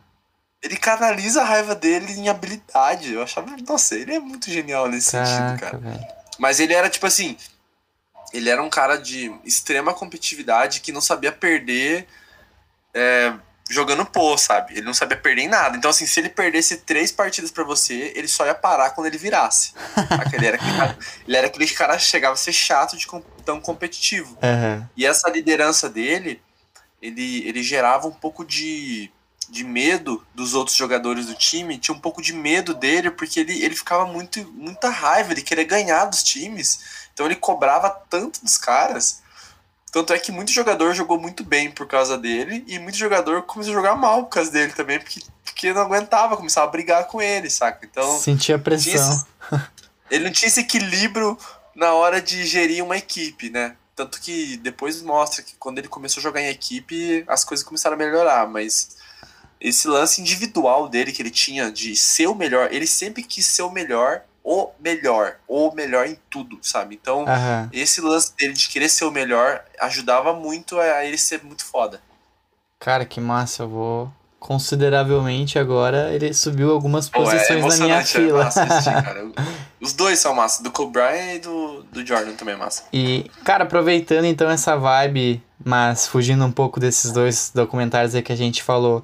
Speaker 2: Ele canaliza a raiva dele em habilidade. Eu achava, nossa, ele é muito genial nesse Caraca, sentido, cara. Véio. Mas ele era tipo assim. Ele era um cara de extrema competitividade que não sabia perder. É, jogando pô, sabe? Ele não sabia perder em nada. Então, assim, se ele perdesse três partidas para você, ele só ia parar quando ele virasse. ele, era aquele cara, ele era aquele cara que chegava a ser chato de tão competitivo.
Speaker 1: Uhum.
Speaker 2: E essa liderança dele, ele, ele gerava um pouco de, de medo dos outros jogadores do time, tinha um pouco de medo dele, porque ele, ele ficava muito muita raiva, ele queria ganhar dos times. Então ele cobrava tanto dos caras tanto é que muito jogador jogou muito bem por causa dele, e muito jogador começou a jogar mal por causa dele também, porque, porque não aguentava, começava a brigar com ele, saca? Então.
Speaker 1: Sentia pressão. Esse,
Speaker 2: ele não tinha esse equilíbrio na hora de gerir uma equipe, né? Tanto que depois mostra que quando ele começou a jogar em equipe, as coisas começaram a melhorar, mas esse lance individual dele que ele tinha de ser o melhor, ele sempre quis ser o melhor o melhor, o melhor em tudo, sabe? Então,
Speaker 1: uhum.
Speaker 2: esse lance dele de querer ser o melhor ajudava muito a ele ser muito foda.
Speaker 1: Cara, que massa, eu vou consideravelmente agora ele subiu algumas posições Pô, é na minha é fila. É assistir,
Speaker 2: Os dois são massa, do Kobe Bryant e do, do Jordan também é massa.
Speaker 1: E, cara, aproveitando então essa vibe, mas fugindo um pouco desses dois documentários aí que a gente falou,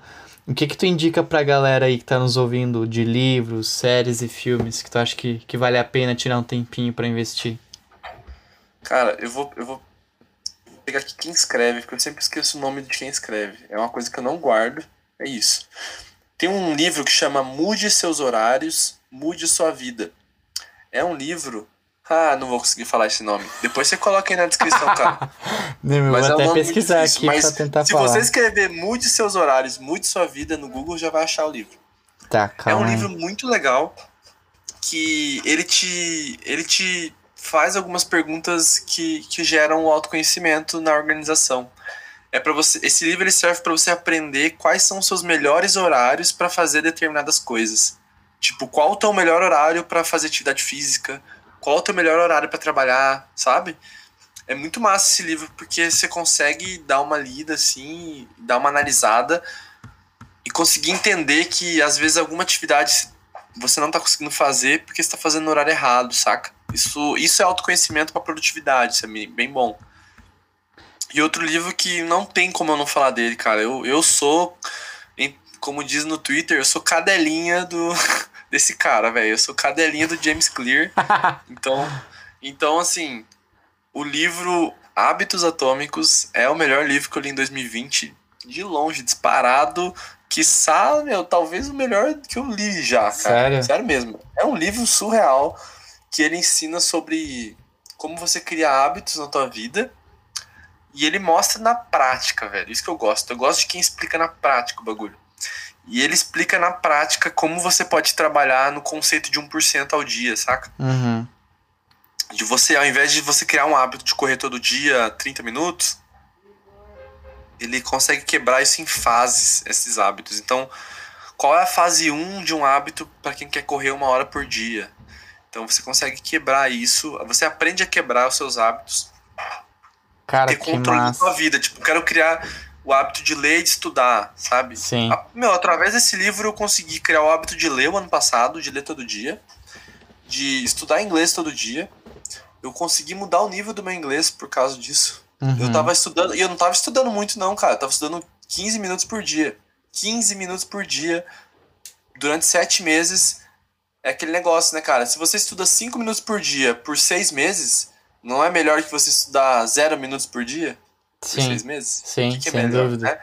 Speaker 1: o que que tu indica pra galera aí que tá nos ouvindo de livros, séries e filmes que tu acha que, que vale a pena tirar um tempinho para investir?
Speaker 2: Cara, eu vou, eu vou pegar aqui quem escreve, porque eu sempre esqueço o nome de quem escreve. É uma coisa que eu não guardo, é isso. Tem um livro que chama Mude Seus Horários, Mude Sua Vida. É um livro ah, não vou conseguir falar esse nome. Depois você coloca aí na descrição, cara.
Speaker 1: não, mas vou é até pesquisar aqui mas pra tentar
Speaker 2: se
Speaker 1: falar.
Speaker 2: Se você escrever Mude Seus Horários, Mude Sua Vida no Google, já vai achar o livro.
Speaker 1: Tá, calma.
Speaker 2: É um livro muito legal que ele te, ele te faz algumas perguntas que, que geram o autoconhecimento na organização. É para você, esse livro ele serve para você aprender quais são os seus melhores horários para fazer determinadas coisas. Tipo, qual o teu melhor horário para fazer atividade física? Qual o teu melhor horário para trabalhar, sabe? É muito massa esse livro porque você consegue dar uma lida assim, dar uma analisada e conseguir entender que às vezes alguma atividade você não tá conseguindo fazer porque você tá fazendo no horário errado, saca? Isso, isso é autoconhecimento para produtividade, isso é bem bom. E outro livro que não tem como eu não falar dele, cara. Eu, eu sou, como diz no Twitter, eu sou cadelinha do, desse cara, velho. Eu sou cadelinha do James Clear. então, então, assim, o livro Hábitos Atômicos é o melhor livro que eu li em 2020. De longe, disparado. Que sabe, meu, talvez o melhor que eu li já, cara.
Speaker 1: Sério?
Speaker 2: Sério mesmo. É um livro surreal que ele ensina sobre como você cria hábitos na tua vida. E ele mostra na prática, velho. Isso que eu gosto. Eu gosto de quem explica na prática o bagulho. E ele explica na prática como você pode trabalhar no conceito de 1% ao dia, saca?
Speaker 1: Uhum.
Speaker 2: De você, ao invés de você criar um hábito de correr todo dia 30 minutos, ele consegue quebrar isso em fases, esses hábitos. Então, qual é a fase 1 de um hábito para quem quer correr uma hora por dia? Então, você consegue quebrar isso, você aprende a quebrar os seus hábitos.
Speaker 1: Cara, ter controle da
Speaker 2: sua vida. Tipo, quero criar o hábito de ler e de estudar, sabe?
Speaker 1: Sim.
Speaker 2: A, meu, através desse livro eu consegui criar o hábito de ler o ano passado, de ler todo dia, de estudar inglês todo dia. Eu consegui mudar o nível do meu inglês por causa disso. Uhum. Eu tava estudando, e eu não tava estudando muito não, cara, eu tava estudando 15 minutos por dia. 15 minutos por dia durante sete meses é aquele negócio, né, cara? Se você estuda 5 minutos por dia por 6 meses, não é melhor que você estudar 0 minutos por dia por 6 meses?
Speaker 1: Sim,
Speaker 2: que, que é
Speaker 1: sem
Speaker 2: melhor,
Speaker 1: dúvida.
Speaker 2: né?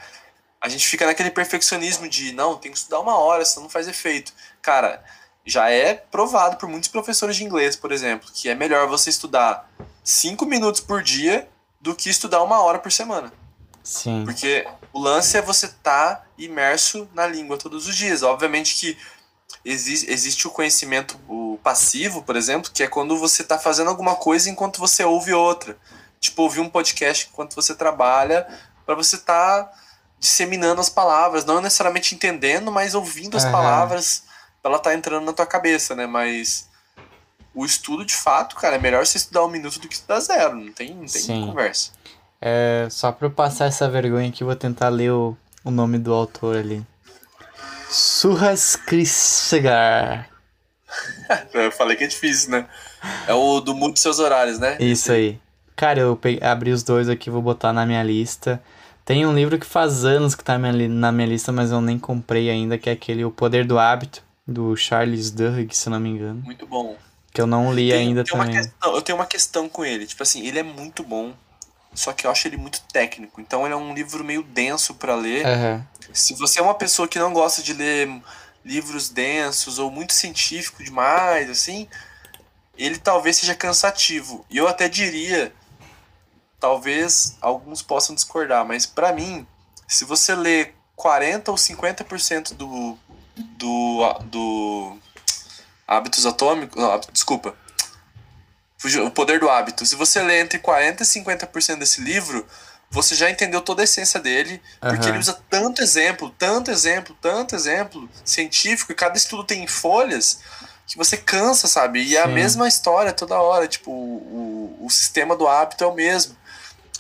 Speaker 2: A gente fica naquele perfeccionismo de, não, tem que estudar uma hora, senão não faz efeito. Cara, já é provado por muitos professores de inglês, por exemplo, que é melhor você estudar 5 minutos por dia do que estudar uma hora por semana.
Speaker 1: Sim.
Speaker 2: Porque o lance é você estar tá imerso na língua todos os dias. Obviamente que existe, existe o conhecimento o passivo, por exemplo, que é quando você está fazendo alguma coisa enquanto você ouve outra. Tipo, ouvir um podcast enquanto você trabalha, para você estar tá disseminando as palavras, não necessariamente entendendo, mas ouvindo as
Speaker 1: Aham.
Speaker 2: palavras pra ela tá entrando na tua cabeça, né? Mas o estudo, de fato, cara, é melhor você estudar um minuto do que estudar zero. Não tem, não tem
Speaker 1: Sim.
Speaker 2: conversa.
Speaker 1: É, só pra eu passar essa vergonha aqui, vou tentar ler o, o nome do autor ali. Surras Kristegar.
Speaker 2: Eu falei que é difícil, né? É o do Mude Seus Horários, né?
Speaker 1: Isso aí. Cara, eu peguei- abri os dois aqui, vou botar na minha lista. Tem um livro que faz anos que tá na minha na minha lista, mas eu nem comprei ainda, que é aquele O Poder do Hábito, do Charles Duhigg, se não me engano.
Speaker 2: Muito bom.
Speaker 1: Que eu não li
Speaker 2: Tem-
Speaker 1: ainda
Speaker 2: tem
Speaker 1: também.
Speaker 2: questão- eu tenho uma questão com ele. Tipo assim, ele é muito bom, só que eu acho ele muito técnico. Então ele é um livro meio denso pra ler.
Speaker 1: Aham.
Speaker 2: Se você é uma pessoa que não gosta de ler livros densos ou muito científico demais, assim, ele talvez seja cansativo. E eu até diria, talvez alguns possam discordar, mas pra mim, se você lê 40 ou 50% do do do hábitos atômicos, não, hábito- desculpa. O poder do hábito. Se você lê entre 40 e 50% desse livro, você já entendeu toda a essência dele, porque
Speaker 1: Aham.
Speaker 2: ele usa tanto exemplo, tanto exemplo, tanto exemplo científico, e cada estudo tem folhas, que você cansa, sabe? E é a mesma história toda hora, tipo, o, o sistema do hábito é o mesmo.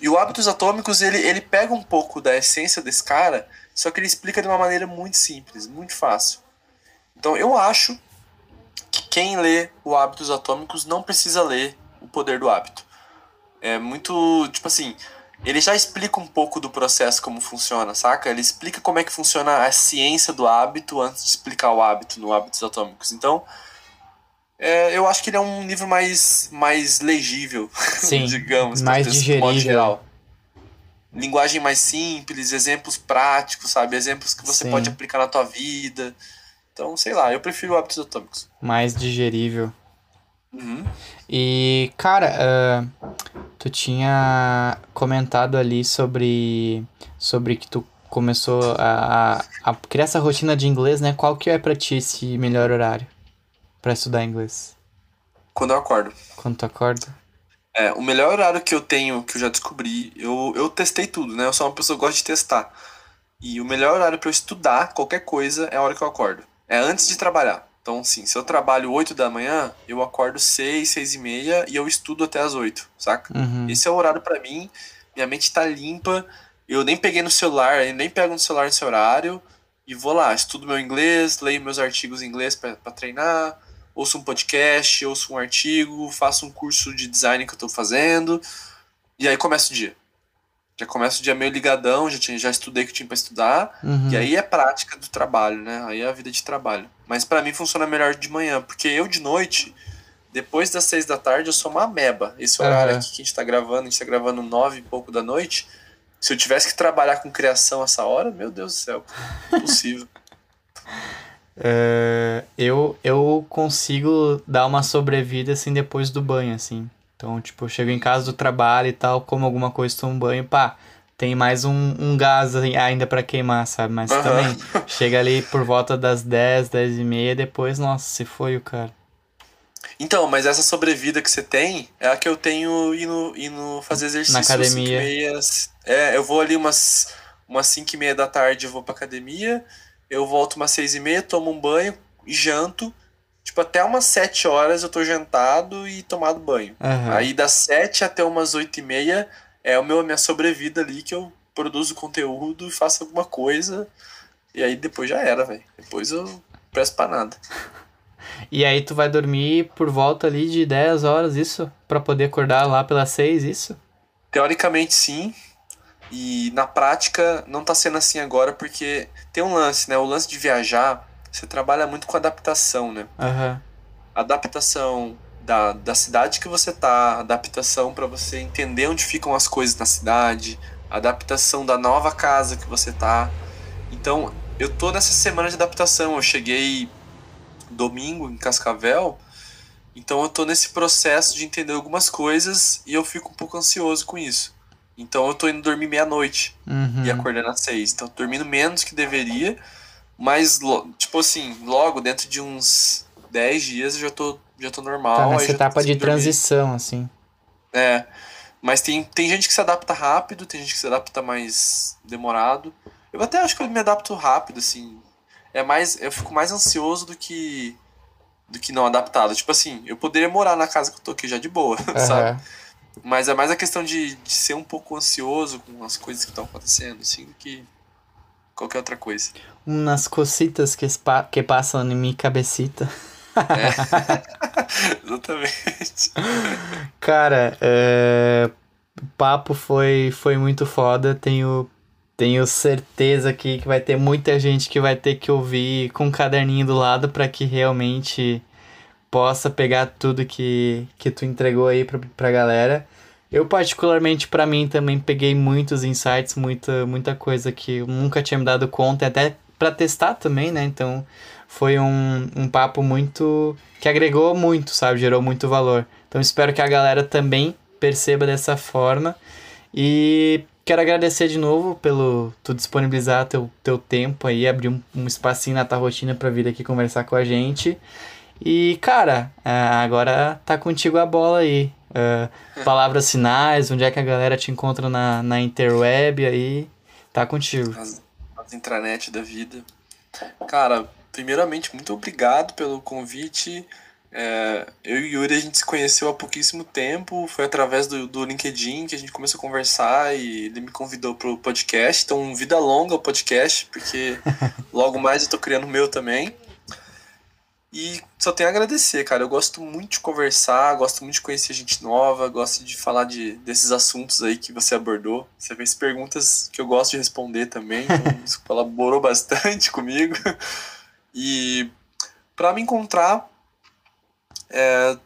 Speaker 2: E o Hábitos Atômicos, ele, ele pega um pouco da essência desse cara, só que ele explica de uma maneira muito simples, muito fácil. Então eu acho que quem lê o Hábitos Atômicos não precisa ler o Poder do Hábito. É muito, tipo assim, ele já explica um pouco do processo como funciona, saca? Ele explica como é que funciona a ciência do hábito antes de explicar o hábito no Hábitos Atômicos. Então, é, eu acho que ele é um livro mais, mais legível,
Speaker 1: Sim,
Speaker 2: digamos,
Speaker 1: mais digerível.
Speaker 2: geral. Linguagem mais simples, exemplos práticos, sabe? Exemplos que você
Speaker 1: Sim.
Speaker 2: pode aplicar na tua vida. Então, sei lá, eu prefiro Hábitos Atômicos.
Speaker 1: Mais digerível.
Speaker 2: Uhum.
Speaker 1: E, cara, ah, tu tinha comentado ali sobre, sobre que tu começou a, a, a criar essa rotina de inglês, né? Qual que é pra ti esse melhor horário pra estudar inglês?
Speaker 2: Quando eu acordo.
Speaker 1: Quando tu acorda?
Speaker 2: É, o melhor horário que eu tenho, que eu já descobri, eu, eu testei tudo, né? Eu sou uma pessoa que gosta de testar. E o melhor horário pra eu estudar qualquer coisa é a hora que eu acordo. É antes de trabalhar. Então, sim, se eu trabalho 8 da manhã, eu acordo 6, 6 e meia e eu estudo até as 8, saca?
Speaker 1: Uhum.
Speaker 2: Esse é o horário pra mim. Minha mente tá limpa. Eu nem peguei no celular, eu nem pego no celular nesse horário. E vou lá, estudo meu inglês, leio meus artigos em inglês pra treinar, ouço um podcast, ouço um artigo, faço um curso de design que eu tô fazendo. E aí começa o dia. Já começa o dia meio ligadão, já, tinha, já estudei o que tinha pra estudar.
Speaker 1: Uhum.
Speaker 2: E aí é prática do trabalho, né? Aí é a vida de trabalho. Mas pra mim funciona melhor de manhã, porque eu de noite, depois das seis da tarde, eu sou uma ameba. Esse horário
Speaker 1: Aham.
Speaker 2: aqui que a gente tá gravando, a gente tá gravando nove e pouco da noite. Se eu tivesse que trabalhar com criação essa hora, meu Deus do céu, impossível.
Speaker 1: É, eu, eu consigo dar uma sobrevida assim depois do banho, assim. Então, tipo, eu chego em casa do trabalho e tal, como alguma coisa, tomo um banho, pá, tem mais um, um gás assim, ainda pra queimar, sabe? Mas
Speaker 2: Aham.
Speaker 1: também, chega ali por volta das 10, 10 e meia, depois, nossa, se foi o cara.
Speaker 2: Então, mas essa sobrevida que você tem é a que eu tenho indo, indo fazer exercício
Speaker 1: Na academia.
Speaker 2: e meia. É, eu vou ali umas, umas 5 e meia da tarde, eu vou pra academia, eu volto umas 6 e meia, tomo um banho e janto. Tipo, até umas 7 horas eu tô jantado e tomado banho.
Speaker 1: Aham.
Speaker 2: Aí das 7 até umas 8 e meia é o meu, a minha sobrevida ali que eu produzo conteúdo e faço alguma coisa. E aí depois já era, velho. Depois eu presto pra nada.
Speaker 1: E aí tu vai dormir por volta ali de 10 horas, isso? Pra poder acordar lá pelas 6, isso?
Speaker 2: Teoricamente sim. E na prática não tá sendo assim agora porque tem um lance, né? O lance de viajar, você trabalha muito com adaptação, né?
Speaker 1: Aham.
Speaker 2: adaptação da, da cidade que você tá, adaptação para você entender onde ficam as coisas na cidade, adaptação da nova casa que você tá. Então, eu tô nessa semana de adaptação. Eu cheguei domingo em Cascavel, então eu tô nesse processo de entender algumas coisas e eu fico um pouco ansioso com isso. Então eu tô indo dormir meia-noite
Speaker 1: uhum.
Speaker 2: e acordando às seis. Então dormindo menos que deveria, mas tipo assim, logo dentro de uns 10 dias eu já tô, já tô normal.
Speaker 1: Tá nessa etapa de transição, assim.
Speaker 2: É. Mas tem, tem gente que se adapta rápido, tem gente que se adapta mais demorado. Eu até acho que eu me adapto rápido, assim. É mais. Eu fico mais ansioso do que. do que não adaptado. Tipo assim, eu poderia morar na casa que eu tô aqui já de boa, uhum. sabe? Mas é mais a questão de, de ser um pouco ansioso com as coisas que estão acontecendo, assim, do que qualquer outra coisa.
Speaker 1: Umas cositas que, que passam em minha cabecita.
Speaker 2: É. Exatamente.
Speaker 1: Cara, é... o papo foi, foi muito foda. Tenho, tenho certeza aqui que vai ter muita gente que vai ter que ouvir com um caderninho do lado para que realmente possa pegar tudo que, que tu entregou aí pra, pra galera. Eu, particularmente, para mim, também peguei muitos insights, muita, muita coisa que eu nunca tinha me dado conta, até para testar também, né? Então, foi um, um papo muito. que agregou muito, sabe? Gerou muito valor. Então espero que a galera também perceba dessa forma. E quero agradecer de novo pelo tu disponibilizar teu, teu tempo aí, abrir um, um espacinho na tua rotina para vir aqui conversar com a gente. E, cara, é, agora tá contigo a bola aí. Uh, palavras sinais, onde é que a galera te encontra na, na interweb aí. Tá contigo.
Speaker 2: As, as intranet da vida. Cara, primeiramente, muito obrigado pelo convite. É, eu e Yuri a gente se conheceu há pouquíssimo tempo, foi através do, do LinkedIn que a gente começou a conversar e ele me convidou para o podcast. Então, vida longa o podcast, porque logo mais eu tô criando o meu também. E só tenho a agradecer, cara. Eu gosto muito de conversar, gosto muito de conhecer gente nova, gosto de falar de, desses assuntos aí que você abordou. Você fez perguntas que eu gosto de responder também, então isso colaborou bastante comigo. E para me encontrar, é,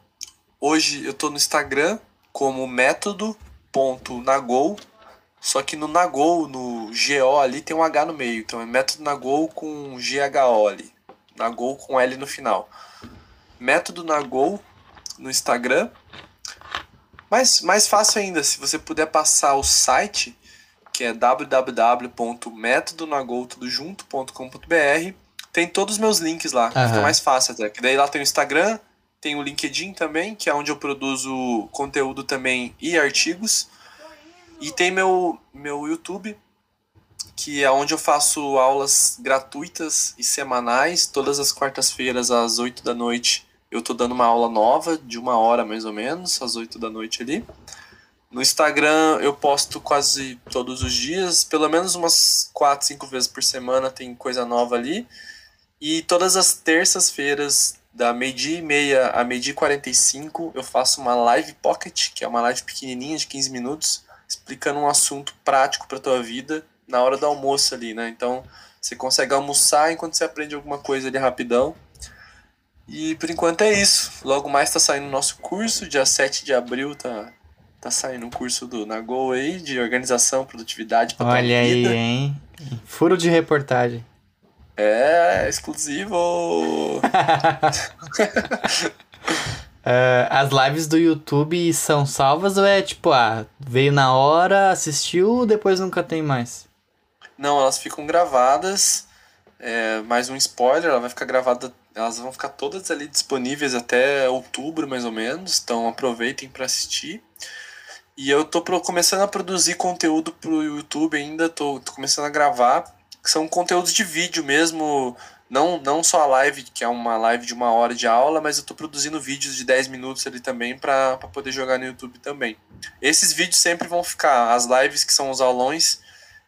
Speaker 2: hoje eu tô no Instagram como método.nagol, só que no Nagol, no GO ali, tem um H no meio. Então é método Nagol com GHO ali. Nagol com L no final. Método Nagol no Instagram. Mas mais fácil ainda, se você puder passar o site, que é www.metodonagol.com.br tem todos os meus links lá, uhum. fica mais fácil até. Que daí lá tem o Instagram, tem o LinkedIn também, que é onde eu produzo conteúdo também e artigos. E tem meu, meu YouTube, que é onde eu faço aulas gratuitas e semanais. Todas as quartas-feiras, às 8 da noite, eu tô dando uma aula nova, de uma hora mais ou menos, às 8 da noite ali. No Instagram eu posto quase todos os dias, pelo menos umas 4, 5 vezes por semana tem coisa nova ali. E todas as terças-feiras, da meio-dia e meia a meio-dia e 45, eu faço uma live pocket, que é uma live pequenininha de 15 minutos, explicando um assunto prático para tua vida na hora do almoço ali, né? Então, você consegue almoçar enquanto você aprende alguma coisa ali rapidão. E por enquanto é isso. Logo mais tá saindo o nosso curso, dia 7 de abril tá, tá saindo um curso do Nagol aí, de organização, produtividade
Speaker 1: pra Olha aí, hein? Furo de reportagem.
Speaker 2: É, exclusivo! uh,
Speaker 1: as lives do YouTube são salvas ou é tipo, ah, veio na hora, assistiu, depois nunca tem mais?
Speaker 2: Não, elas ficam gravadas. É, mais um spoiler, ela vai ficar gravada, elas vão ficar todas ali disponíveis até outubro mais ou menos, então aproveitem para assistir. E eu tô começando a produzir conteúdo pro YouTube ainda, tô, tô começando a gravar que são conteúdos de vídeo mesmo, não, não só a live, que é uma live de uma hora de aula, mas eu estou produzindo vídeos de 10 minutos ali também para poder jogar no YouTube também. Esses vídeos sempre vão ficar, as lives que são os aulões,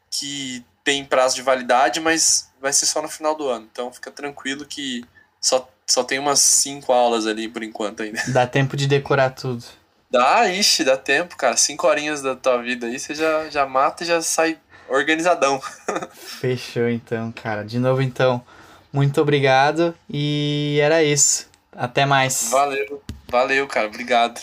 Speaker 2: que tem prazo de validade, mas vai ser só no final do ano. Então fica tranquilo que só, só tem umas 5 aulas ali por enquanto ainda.
Speaker 1: Dá tempo de decorar tudo.
Speaker 2: Dá, ixi, dá tempo, cara. 5 horinhas da tua vida aí, você já, já mata e já sai organizadão.
Speaker 1: Fechou então, cara. De novo então, muito obrigado e era isso. Até mais.
Speaker 2: Valeu, valeu, cara. Obrigado.